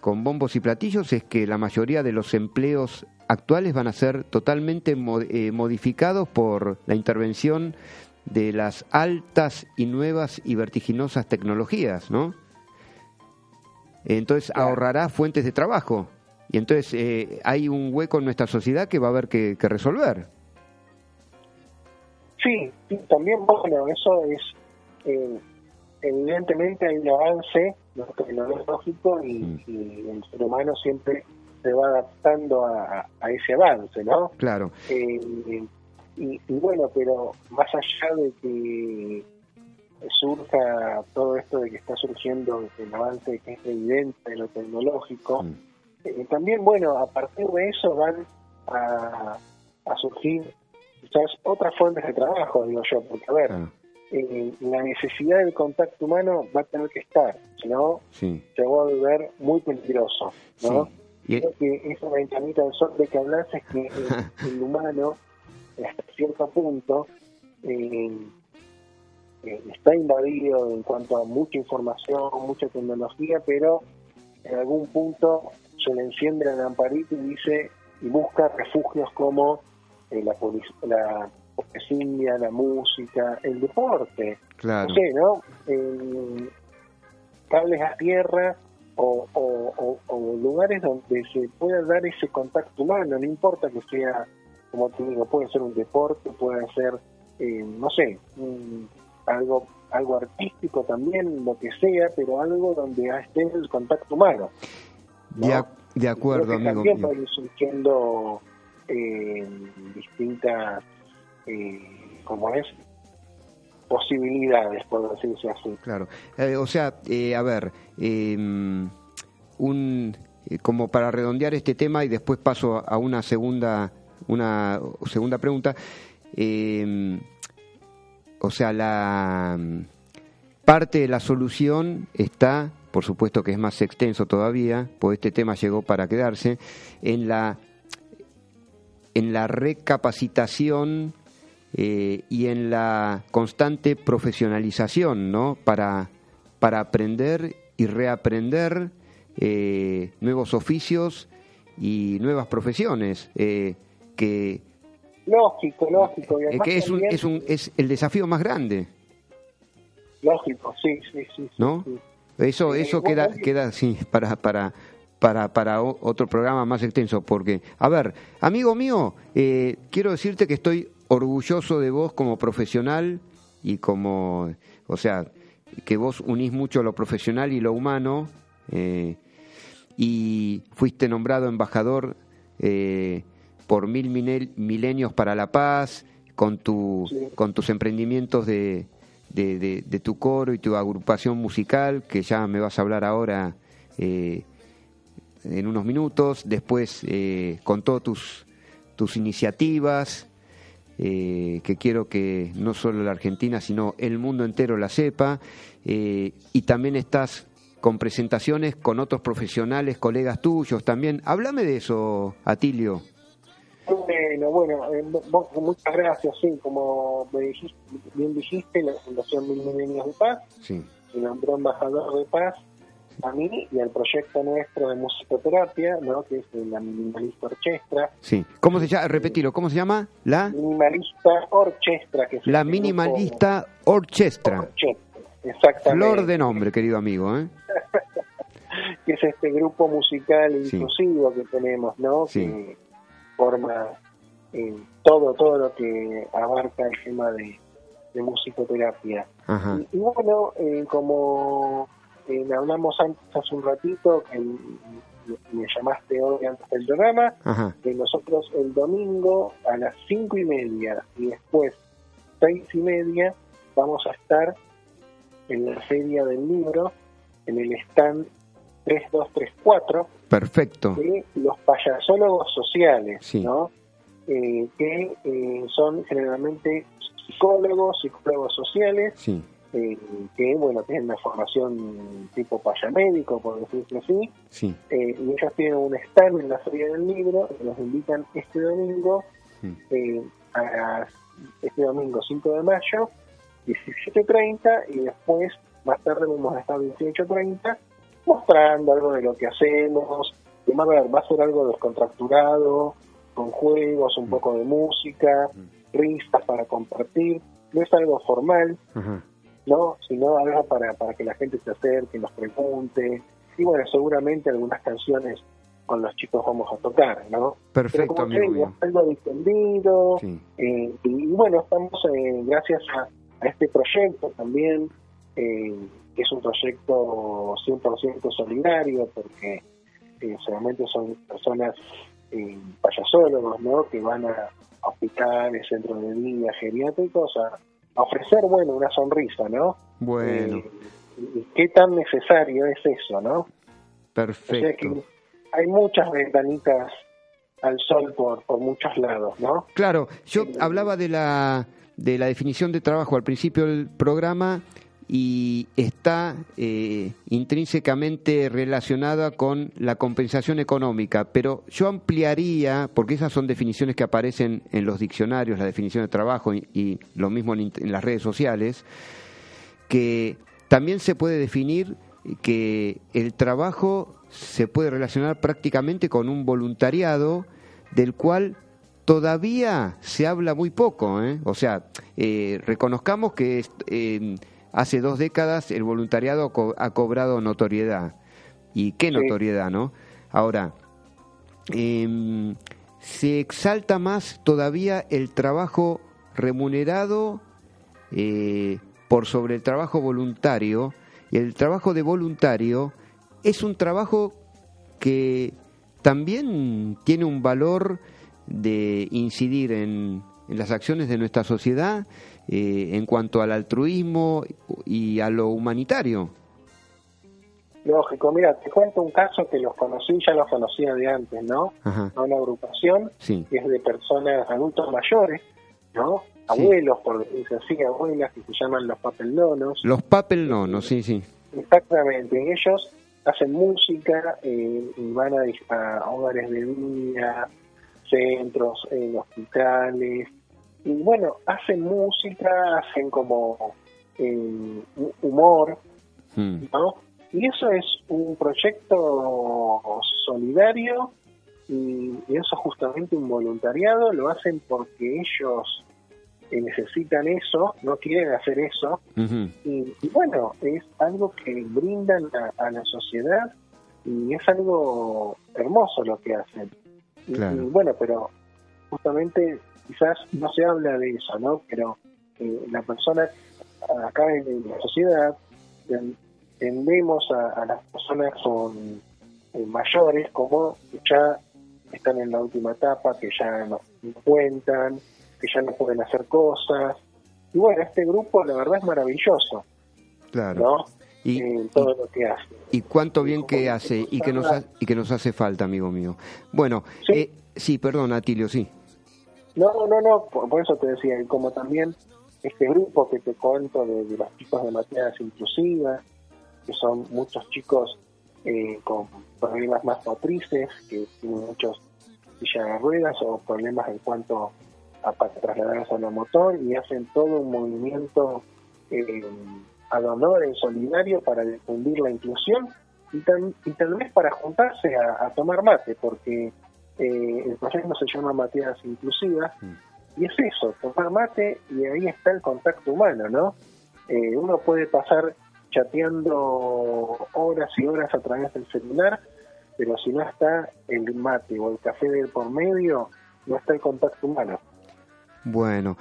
con bombos y platillos es que la mayoría de los empleos actuales van a ser totalmente eh, modificados por la intervención de las altas y nuevas y vertiginosas tecnologías, ¿no? Entonces ahorrará fuentes de trabajo y entonces eh, hay un hueco en nuestra sociedad que va a haber que resolver. Sí, también, bueno, eso es, eh, evidentemente hay un avance tecnológico y, mm. y, el ser humano siempre se va adaptando a, ese avance, ¿no? Claro. Eh, y, bueno, pero más allá de que surja todo esto de que está surgiendo el avance que es evidente de lo tecnológico, mm. eh, también, bueno, a partir de eso van a, a surgir quizás otras fuentes de trabajo, digo yo, porque a ver, eh, la necesidad del contacto humano va a tener que estar, si no, se va a volver muy peligroso, ¿no? Creo que esa ventanita del sol de que hablas es que el, humano, hasta cierto punto, eh, eh, está invadido en cuanto a mucha información, mucha tecnología, pero en algún punto se le enciende la lamparita y dice y busca refugios como eh, la, la poesía, la música, el deporte. Claro. No sé, ¿no? cables a tierra o, lugares donde se pueda dar ese contacto humano, no importa que sea, como te digo, puede ser un deporte, puede ser, eh, no sé, algo algo artístico también, lo que sea, pero algo donde esté el contacto humano. De, acuerdo, amigo. También va surgiendo distintas, eh, como es, posibilidades, por decirse así. Claro, eh, o sea, eh, a ver, em, un como para redondear este tema y después paso a una segunda, una segunda pregunta. Em, o sea, la parte de la solución está, por supuesto que es más extenso todavía, pues este tema llegó para quedarse, en la en la recapacitación eh, y en la constante profesionalización, ¿no? Para, para aprender y reaprender eh, nuevos oficios y nuevas profesiones eh, que lógico lógico que es un, es un es el desafío más grande. Lógico sí sí sí, no eso eso queda queda sí para para para, para otro programa más extenso, porque, a ver, amigo mío, eh, quiero decirte que estoy orgulloso de vos como profesional y como, o sea, que vos unís mucho lo profesional y lo humano, eh, y fuiste nombrado embajador eh, por mil milenios para la paz, con, tu, con tus emprendimientos de, de, tu coro y tu agrupación musical, que ya me vas a hablar ahora eh, en unos minutos, después eh, con todas tus, tus iniciativas, eh, que quiero que no solo la Argentina, sino el mundo entero la sepa, y también estás con presentaciones con otros profesionales, colegas tuyos también. Háblame de eso, Atilio. Bueno, bueno, eh, muchas gracias, sí, como me dijiste, bien dijiste, la Fundación Mil Milenios de Paz, sí. me nombró embajador de paz a mí y al proyecto nuestro de musicoterapia, ¿no? que es la Minimalista Orchestra. Sí, ¿cómo se llama? Repetilo, ¿cómo se llama? La Minimalista Orchestra. Que es la Minimalista Orchestra. Exactamente. Flor de nombre, querido amigo, ¿eh? que es este grupo musical inclusivo que tenemos, ¿no? Sí forma eh, todo todo lo que abarca el tema de, musicoterapia. Y, bueno, eh, como eh, hablamos antes hace un ratito, que me llamaste hoy antes del programa, que nosotros el domingo a las cinco y media y después seis y media vamos a estar en la feria del libro, en el stand 3234. Perfecto. De los payasólogos sociales, ¿no? Eh, que eh, son generalmente psicólogos, psicólogos sociales, eh, que, bueno, tienen una formación tipo payamédico, por decirlo así. Sí. y ellos tienen un stand en la Feria del Libro, nos invitan este domingo, a este domingo 5 de mayo, 17.30, y después, más tarde vamos a estar 18.30, mostrando algo de lo que hacemos. Y va a ser algo descontracturado, con juegos, un poco de música, risas para compartir. No es algo formal, ¿no? Sino algo para, para que la gente se acerque, nos pregunte. Y bueno, seguramente algunas canciones con los chicos vamos a tocar, ¿no? Perfecto, Pero como algo distendido. Eh, y, bueno, estamos, eh, gracias a, a, este proyecto también, eh, que es un proyecto 100% solidario, porque eh, solamente son personas payasólogos, ¿no? Que van a hospitales, centros de día, geriátricos, a, ofrecer, bueno, una sonrisa, ¿no? Bueno. Eh, ¿Qué tan necesario es eso, no? Perfecto. hay muchas ventanitas al sol por, por muchos lados, ¿no? Claro, yo hablaba de la, de la definición de trabajo al principio del programa y está eh, intrínsecamente relacionada con la compensación económica, pero yo ampliaría, porque esas son definiciones que aparecen en los diccionarios, la definición de trabajo y, lo mismo en, las redes sociales, que también se puede definir que el trabajo se puede relacionar prácticamente con un voluntariado del cual todavía se habla muy poco. ¿eh? O sea, eh, reconozcamos que hace dos décadas el voluntariado ha cobrado notoriedad. ¿Y qué notoriedad, no? Ahora, em, se exalta más todavía el trabajo remunerado eh, por sobre el trabajo voluntario. Y el trabajo de voluntario es un trabajo que también tiene un valor de incidir en, en las acciones de nuestra sociedad eh, en cuanto al altruismo y a lo humanitario. Lógico, mira, te cuento un caso que los conocí, ya los conocía de antes, ¿no? Una agrupación que es de personas adultos mayores, ¿no? Abuelos, por decirse así, abuelas que se llaman los papelnonos. Los papelnonos, sí, sí. Exactamente, ellos hacen música eh, y van a, a hogares de día, centros, en hospitales, y bueno, hacen música, hacen como eh, humor, hmm. ¿no? Y eso es un proyecto solidario y, eso justamente un voluntariado, lo hacen porque ellos necesitan eso, no quieren hacer eso, y, bueno, es algo que brindan a, la sociedad y es algo hermoso lo que hacen. y bueno, pero justamente quizás no se habla de eso, ¿no? Pero eh, la persona acá en, la sociedad tendemos a, las personas con eh, mayores como ya están en la última etapa, que ya no cuentan, que ya no pueden hacer cosas. Y bueno, este grupo la verdad es maravilloso. Claro. ¿no? Y, Eh, todo lo que hace. y cuánto bien que hace y que nos ha- y que nos hace falta, amigo mío. Bueno, Sí. eh, sí, perdón, Atilio, sí. No, no, no, por, por eso te decía, y como también este grupo que te cuento de, los chicos de materias inclusivas, que son muchos chicos eh, con problemas más motrices, que tienen muchos silla de ruedas o problemas en cuanto a trasladarse a la motor y hacen todo un movimiento eh, ad honorem solidario para difundir la inclusión y, tan- y tal vez para juntarse a, a tomar mate, porque eh, el proyecto se llama Mateas Inclusivas y es eso, tomar mate y ahí está el contacto humano, ¿no? Eh, uno puede pasar chateando horas y horas a través del celular, pero si no está el mate o el café del por medio, no está el contacto humano. Bueno,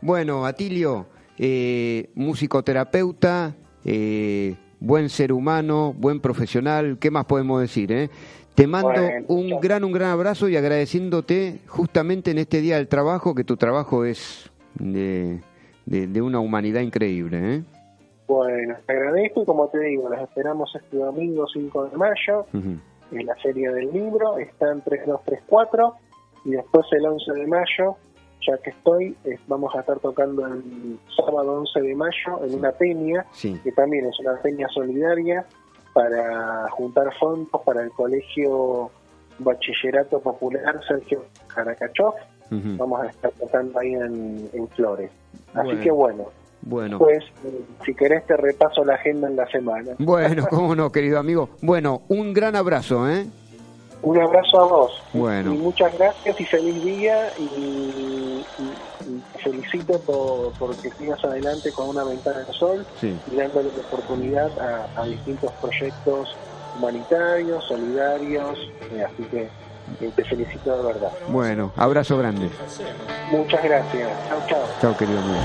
bueno, Atilio, eh, musicoterapeuta, eh, buen ser humano, buen profesional, ¿qué más podemos decir? Eh? Te mando Bueno, un gran, un gran abrazo y agradeciéndote justamente en este día del trabajo, que tu trabajo es de, de- de una humanidad increíble. ¿eh? Bueno, te agradezco y como te digo, los esperamos este domingo 5 de mayo en la serie del libro, está en 3234 y después el 11 de mayo, ya que estoy, es- vamos a estar tocando el sábado 11 de mayo en una peña, Sí, que también es una peña solidaria para juntar fondos para el Colegio Bachillerato Popular Sergio Caracachov. Vamos a estar tocando ahí en, en Flores. Así Bueno. que bueno, bueno. pues si querés te repaso la agenda en la semana. Bueno, cómo no, querido amigo. Bueno, un gran abrazo, ¿eh? Un abrazo a vos. Bueno. Y muchas gracias y feliz día y, y- y te felicito por, por que sigas adelante con una ventana de sol Sí. y dándole la oportunidad a, a distintos proyectos humanitarios, solidarios, eh, así que eh, te felicito de verdad. Bueno, abrazo grande. Muchas gracias. Chao, chao. Chao, querido amigo.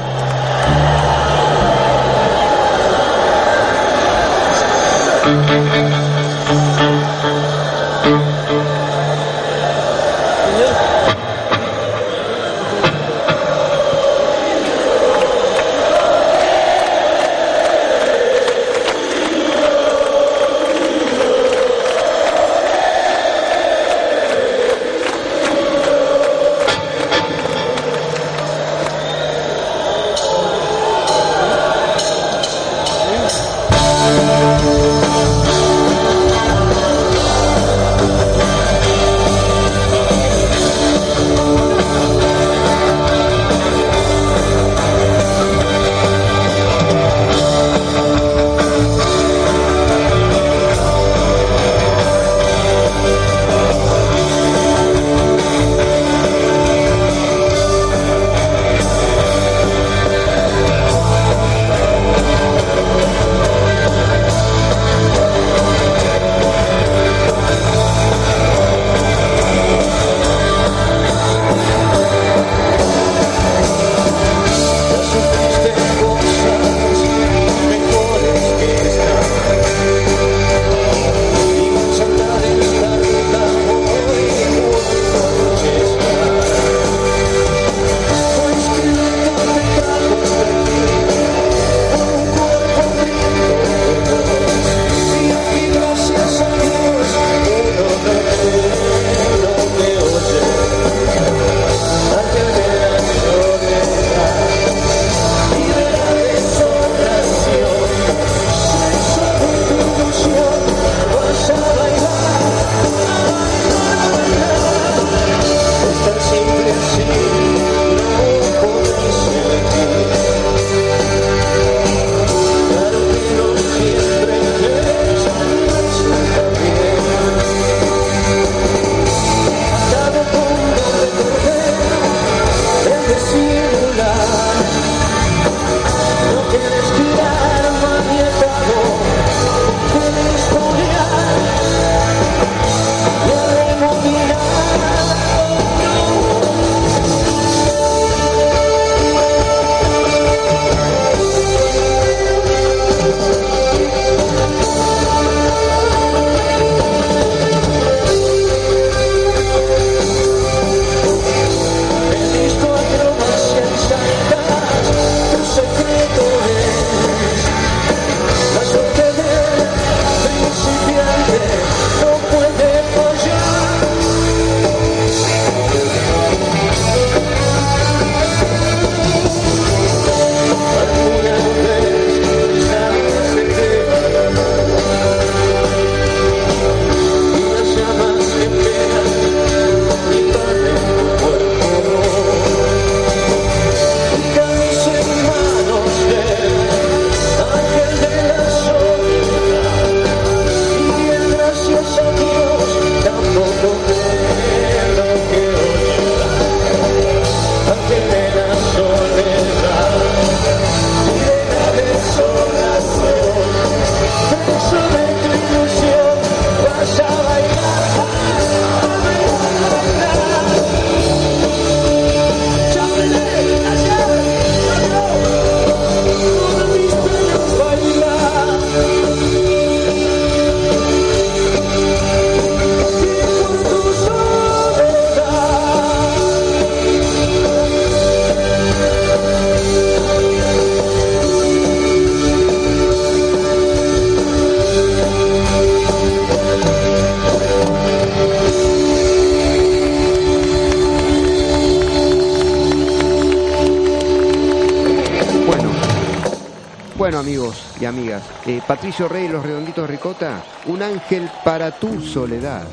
Patricio Rey los Redonditos Ricota, un ángel para tu soledad.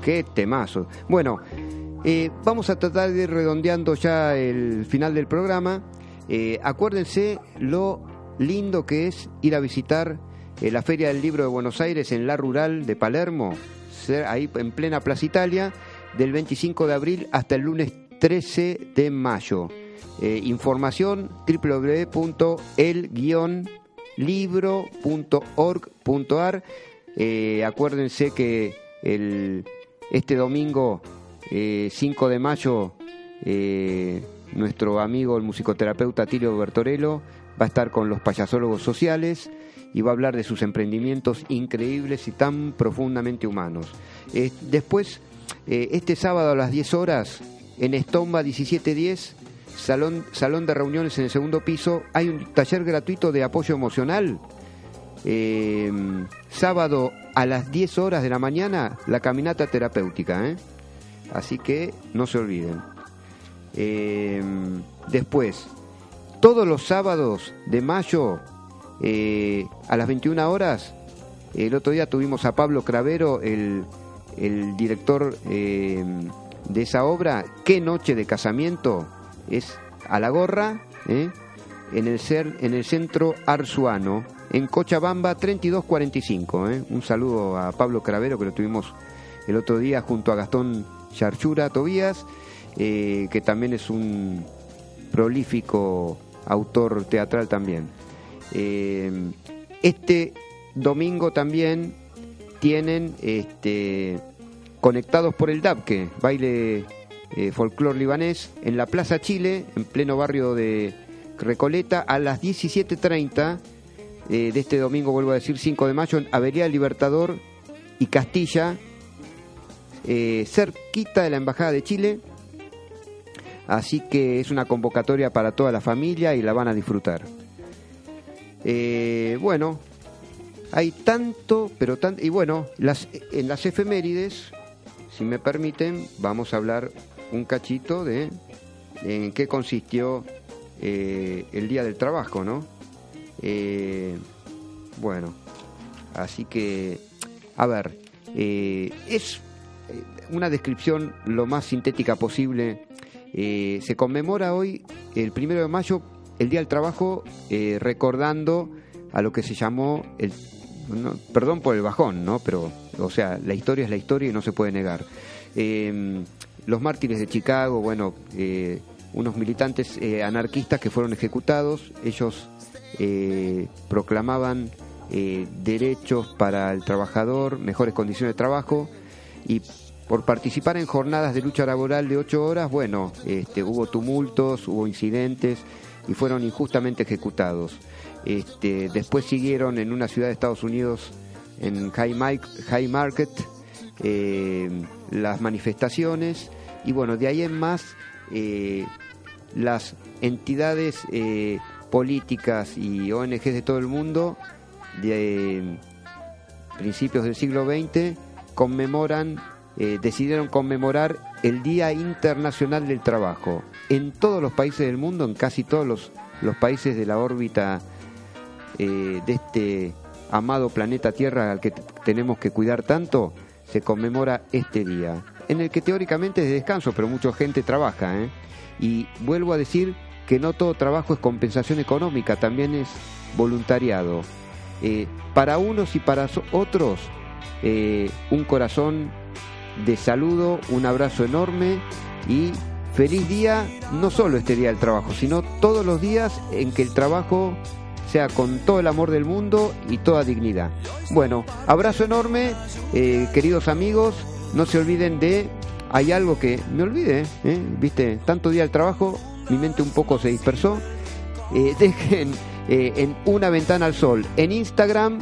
Qué temazo. Bueno, eh, vamos a tratar de ir redondeando ya el final del programa. Eh, acuérdense lo lindo que es ir a visitar la Feria del Libro de Buenos Aires en la Rural de Palermo, ahí en plena Plaza Italia, del 25 de abril hasta el lunes 13 de mayo. Eh, información www.el-libro.org.ar. Eh, acuérdense que el, este domingo 5 eh, de mayo nuestro amigo el musicoterapeuta Tilio Bertorello va a estar con los payasólogos sociales y va a hablar de sus emprendimientos increíbles y tan profundamente humanos. después, este sábado a las 10 horas, en Estomba 1710, salón, salón de reuniones en el segundo piso, hay un taller gratuito de apoyo emocional. Eh, sábado a las 10 horas de la mañana, la caminata terapéutica. ¿eh? Así que no se olviden. Eh, después, todos los sábados de mayo, a las 21 horas, el otro día tuvimos a Pablo Cravero, el, el director de esa obra, Qué noche de casamiento, es a la gorra, ¿eh? en, el en el centro Arzuano, en Cochabamba 3245. ¿eh? Un saludo a Pablo Cravero, que lo tuvimos el otro día junto a Gastón Charchura Tobías, eh, que también es un prolífico autor teatral también. este domingo también tienen este, conectados por el DAPKE, baile eh, folclor libanés, en la Plaza Chile, en pleno barrio de Recoleta, a las 17.30 eh, de este domingo, vuelvo a decir, 5 de mayo, en Avería Libertador y Castilla, eh, cerquita de la Embajada de Chile. Así que es una convocatoria para toda la familia y la van a disfrutar. bueno, hay tanto, pero tanto. Y bueno, en las efemérides, si me permiten, vamos a hablar un cachito de en qué consistió eh, el Día del Trabajo, ¿no? Eh, bueno, así que, a ver, eh, es una descripción lo más sintética posible. se conmemora hoy, el primero de mayo, el Día del Trabajo, recordando a lo que se llamó el perdón por el bajón, ¿no? Pero, o sea, la historia es la historia y no se puede negar. Los mártires de Chicago, bueno, eh, unos militantes eh, anarquistas que fueron ejecutados, ellos eh, proclamaban derechos para el trabajador, mejores condiciones de trabajo. Y por participar en jornadas de lucha laboral de ocho horas, bueno, este, hubo tumultos, hubo incidentes y fueron injustamente ejecutados. Este, después siguieron en una ciudad de Estados Unidos, en High, Market, las manifestaciones y bueno, de ahí en más, eh, las entidades eh, políticas y ONGs de todo el mundo, de eh, principios del siglo XX, conmemoran, decidieron conmemorar el Día Internacional del Trabajo. En todos los países del mundo, en casi todos los, los países de la órbita de este amado planeta Tierra al que tenemos que cuidar tanto, se conmemora este día en el que teóricamente es de descanso, pero mucha gente trabaja. ¿eh? Y vuelvo a decir que no todo trabajo es compensación económica, también es voluntariado. Eh, para unos y para otros, eh, un corazón de saludo, un abrazo enorme y feliz día, no solo este día del trabajo, sino todos los días en que el trabajo con todo el amor del mundo y toda dignidad. Bueno, abrazo enorme, queridos amigos, no se olviden de, hay algo que me olvidé, ¿eh? viste, tanto día al trabajo, mi mente un poco se dispersó. Eh, dejen eh, en Una Ventana al Sol en Instagram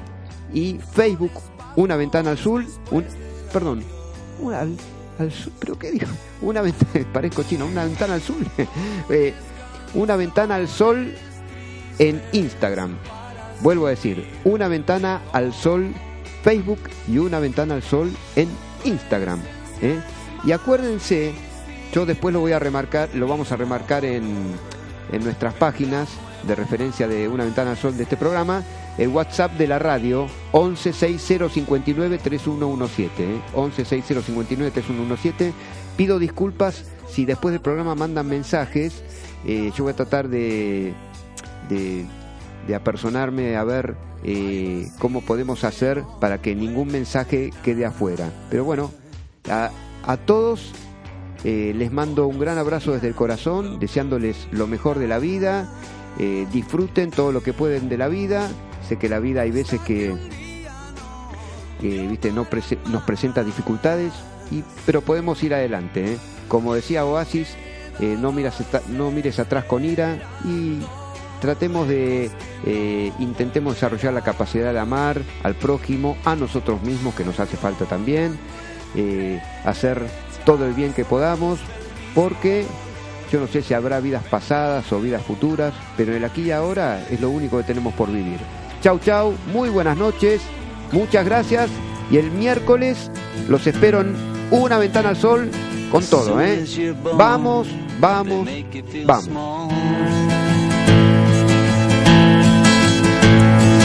y Facebook, Una Ventana al Sol, un, perdón, una, al, pero qué digo, una ventana, parezco chino, una ventana al sol, una ventana al sol en Instagram. Vuelvo a decir, una ventana al sol Facebook y una ventana al sol en Instagram. ¿eh? Y acuérdense, yo después lo voy a remarcar, lo vamos a remarcar en, en nuestras páginas, de referencia de una ventana al sol de este programa, el WhatsApp de la radio 1160593117, ¿eh? 1160593117. Pido disculpas si después del programa mandan mensajes, eh, yo voy a tratar de, de, apersonarme a ver eh, cómo podemos hacer para que ningún mensaje quede afuera. Pero bueno, a, a todos eh, les mando un gran abrazo desde el corazón, deseándoles lo mejor de la vida. Eh, disfruten todo lo que pueden de la vida. Sé que la vida hay veces que, que, viste, no nos presenta dificultades, y, pero podemos ir adelante. Como decía Oasis, no, miras no mires atrás con ira y tratemos de, eh, intentemos desarrollar la capacidad de amar al prójimo, a nosotros mismos, que nos hace falta también, eh, hacer todo el bien que podamos, porque yo no sé si habrá vidas pasadas o vidas futuras, pero el aquí y ahora es lo único que tenemos por vivir. Chau, chau, muy buenas noches, muchas gracias y el miércoles los espero en una ventana al sol con todo, ¿eh? Vamos, vamos, vamos.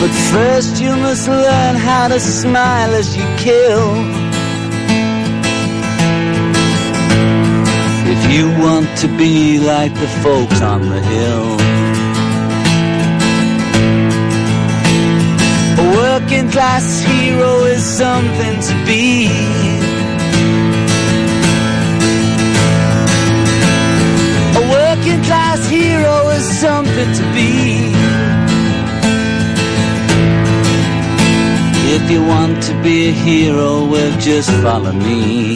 But first you must learn how to smile as you kill. If you want to be like the folks on the hill. A working class hero is something to be. A working class hero is something to be. If you want to be a hero, well, just follow me.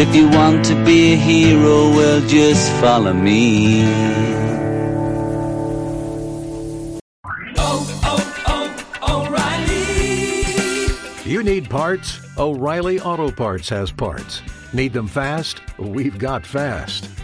If you want to be a hero, well, just follow me. Oh, oh, oh, O'Reilly! You need parts? O'Reilly Auto Parts has parts. Need them fast? We've got fast.